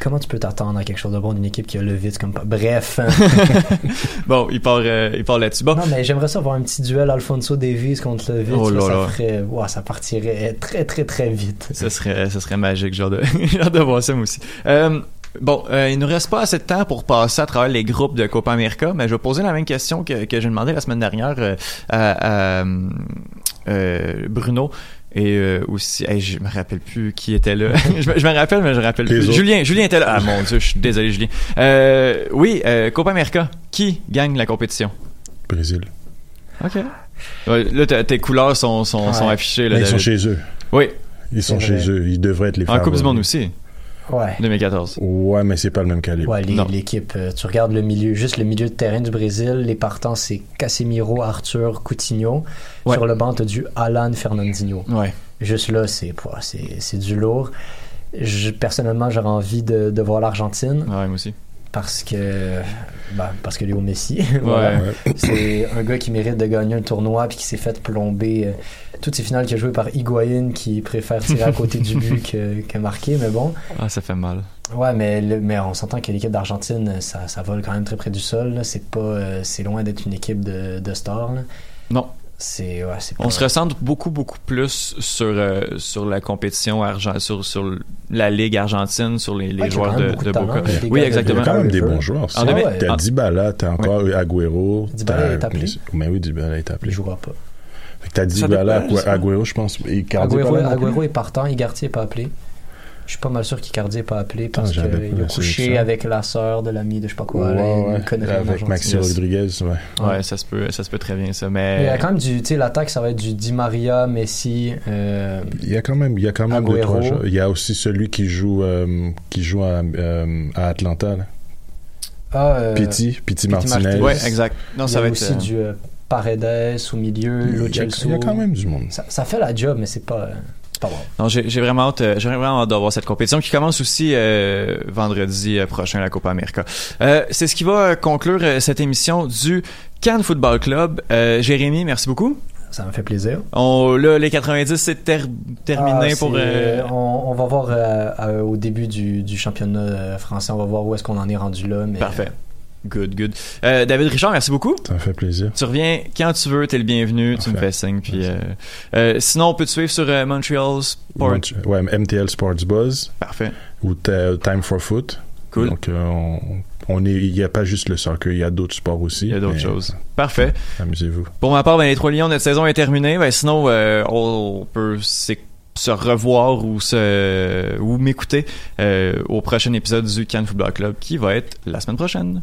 [SPEAKER 4] Comment tu peux t'attendre à quelque chose de bon d'une équipe qui a le vite comme pas? Bref. [laughs]
[SPEAKER 3] Bon, il part, euh, il part là-dessus. Bon,
[SPEAKER 4] non, mais j'aimerais ça voir un petit duel Alfonso Davies contre le vite.
[SPEAKER 3] Oh là
[SPEAKER 4] ça,
[SPEAKER 3] là.
[SPEAKER 4] ferait. ouah, ça partirait très, très, très vite.
[SPEAKER 3] ce serait, ce serait magique, genre de, [laughs] hâte de voir ça moi aussi. Euh, bon, euh, il nous reste pas assez de temps pour passer à travers les groupes de Copa América, mais je vais poser la même question que, que j'ai demandé la semaine dernière euh, à, à, euh, Bruno. Et euh, aussi, hey, je me rappelle plus qui était là. [laughs] je, me, je me rappelle, mais je me rappelle
[SPEAKER 5] Les
[SPEAKER 3] plus.
[SPEAKER 5] autres.
[SPEAKER 3] Julien, Julien était là. Ah mon dieu, je suis désolé, Julien. Euh, oui, euh, Copa América. Qui gagne la compétition?
[SPEAKER 5] Brésil.
[SPEAKER 3] Ok. Là, tes couleurs sont, sont, affichées. Là,
[SPEAKER 5] ils sont chez eux.
[SPEAKER 3] Oui,
[SPEAKER 5] Ils sont chez eux. Ils devraient être les
[SPEAKER 3] en Coupe
[SPEAKER 5] favoris.
[SPEAKER 3] du Monde aussi,
[SPEAKER 4] Ouais.
[SPEAKER 3] 2014.
[SPEAKER 5] Ouais, mais c'est pas le même calibre.
[SPEAKER 4] Ouais, l'équipe, euh, tu regardes le milieu, juste le milieu de terrain du Brésil, les partants, c'est Casemiro, Arthur, Coutinho.
[SPEAKER 3] Ouais.
[SPEAKER 4] Sur le banc, t'as du Alan Fernandinho.
[SPEAKER 3] Ouais.
[SPEAKER 4] Juste là, c'est c'est du lourd. Je, personnellement, j'aurais envie de, de voir l'Argentine
[SPEAKER 3] Ouais, moi aussi.
[SPEAKER 4] Parce que ben, parce que Léo Messi. [laughs] Voilà.
[SPEAKER 3] Ouais.
[SPEAKER 4] C'est un gars qui mérite de gagner un tournoi puis qui s'est fait plomber euh, toutes ces finales qu'il a jouées par Higuain qui préfère tirer à côté du but que, que marquer, mais bon.
[SPEAKER 3] Ah, ça fait mal.
[SPEAKER 4] Ouais, mais, le- mais on s'entend que l'équipe d'Argentine, ça, ça vole quand même très près du sol. C'est pas, euh, c'est loin d'être une équipe de, de stars. là.
[SPEAKER 3] Non.
[SPEAKER 4] C'est, ouais, c'est
[SPEAKER 3] On se recentre beaucoup, beaucoup plus sur, euh, sur la compétition argent, sur, sur la Ligue argentine, sur les, joueurs de, de
[SPEAKER 4] de talent,
[SPEAKER 3] Boca. Oui,
[SPEAKER 4] de-
[SPEAKER 5] Il y
[SPEAKER 3] exactement.
[SPEAKER 5] a quand même des bons joueurs.
[SPEAKER 3] Ah, ouais.
[SPEAKER 5] T'as
[SPEAKER 3] Ah.
[SPEAKER 5] Dybala, t'as encore Agüero.
[SPEAKER 4] Dybala est appelé?
[SPEAKER 5] Mais oui, Dybala est appelé.
[SPEAKER 4] Il jouera pas.
[SPEAKER 5] Fait que t'as Dybala. Agüero, je pense. Et
[SPEAKER 4] Agüero? Agüero est partant, Igarty est pas appelé. Je suis pas mal sûr qu'Icardi est pas appelé parce
[SPEAKER 5] j'avais
[SPEAKER 4] qu'il a couché avec la sœur de l'ami de je sais pas quoi.
[SPEAKER 5] Ouais, Avec. Maxi. Rodriguez, ouais.
[SPEAKER 3] Ouais, ça se peut, ça se peut très bien ça,
[SPEAKER 4] Mais il y a quand même du, tu sais, l'attaque, ça va être du Di Maria, Messi, euh,
[SPEAKER 5] Il y a quand même, il y a quand même deux, trois joueurs. Il y a aussi celui qui joue, euh, qui joue à, euh, à Atlanta, là.
[SPEAKER 4] ah, euh,
[SPEAKER 5] Piti, Piti
[SPEAKER 4] Piti
[SPEAKER 5] Martinez.
[SPEAKER 4] Martinez.
[SPEAKER 3] ouais, exact. Non,
[SPEAKER 4] il y
[SPEAKER 3] ça
[SPEAKER 4] a
[SPEAKER 3] va être
[SPEAKER 4] aussi
[SPEAKER 3] euh,
[SPEAKER 4] du euh, Paredes au milieu,
[SPEAKER 5] Il y, a, il y a-
[SPEAKER 4] Celso.
[SPEAKER 5] il y a quand même du monde.
[SPEAKER 4] Ça, ça fait la job, mais c'est pas, euh, pas bon.
[SPEAKER 3] Non, j'ai vraiment hâte, euh, j'ai vraiment hâte d'avoir cette compétition qui commence aussi euh, vendredi euh, prochain la Copa América. Euh, c'est ce qui va conclure cette émission du Cannes Football Club. Euh, Jérémy, merci beaucoup.
[SPEAKER 4] Ça me fait plaisir.
[SPEAKER 3] On, là, les 90, c'est ter- terminé
[SPEAKER 4] Ah,
[SPEAKER 3] pour. euh,
[SPEAKER 4] on, on va voir euh, au début du, du championnat français, on va voir où est-ce qu'on en est rendu là. Mais,
[SPEAKER 3] Parfait. Good, good. Euh, David Richard, merci beaucoup.
[SPEAKER 5] Ça me fait plaisir.
[SPEAKER 3] Tu reviens quand tu veux, t'es le bienvenu, tu me fais signe. Puis, euh, euh, sinon, on peut te suivre sur Montreal Sport.
[SPEAKER 5] Ouais, MTL Sports Buzz
[SPEAKER 3] Parfait.
[SPEAKER 5] ou Time for Foot.
[SPEAKER 3] Cool.
[SPEAKER 5] Donc, on, on est, il n'y a pas juste le soccer, il y a d'autres sports aussi.
[SPEAKER 3] Il y a d'autres choses. Parfait.
[SPEAKER 5] Amusez-vous.
[SPEAKER 3] Pour ma part, ben, les trois lions, notre saison est terminée. Ben, sinon, on peut se revoir ou se ou m'écouter euh, au prochain épisode du Cannes Football Club qui va être la semaine prochaine.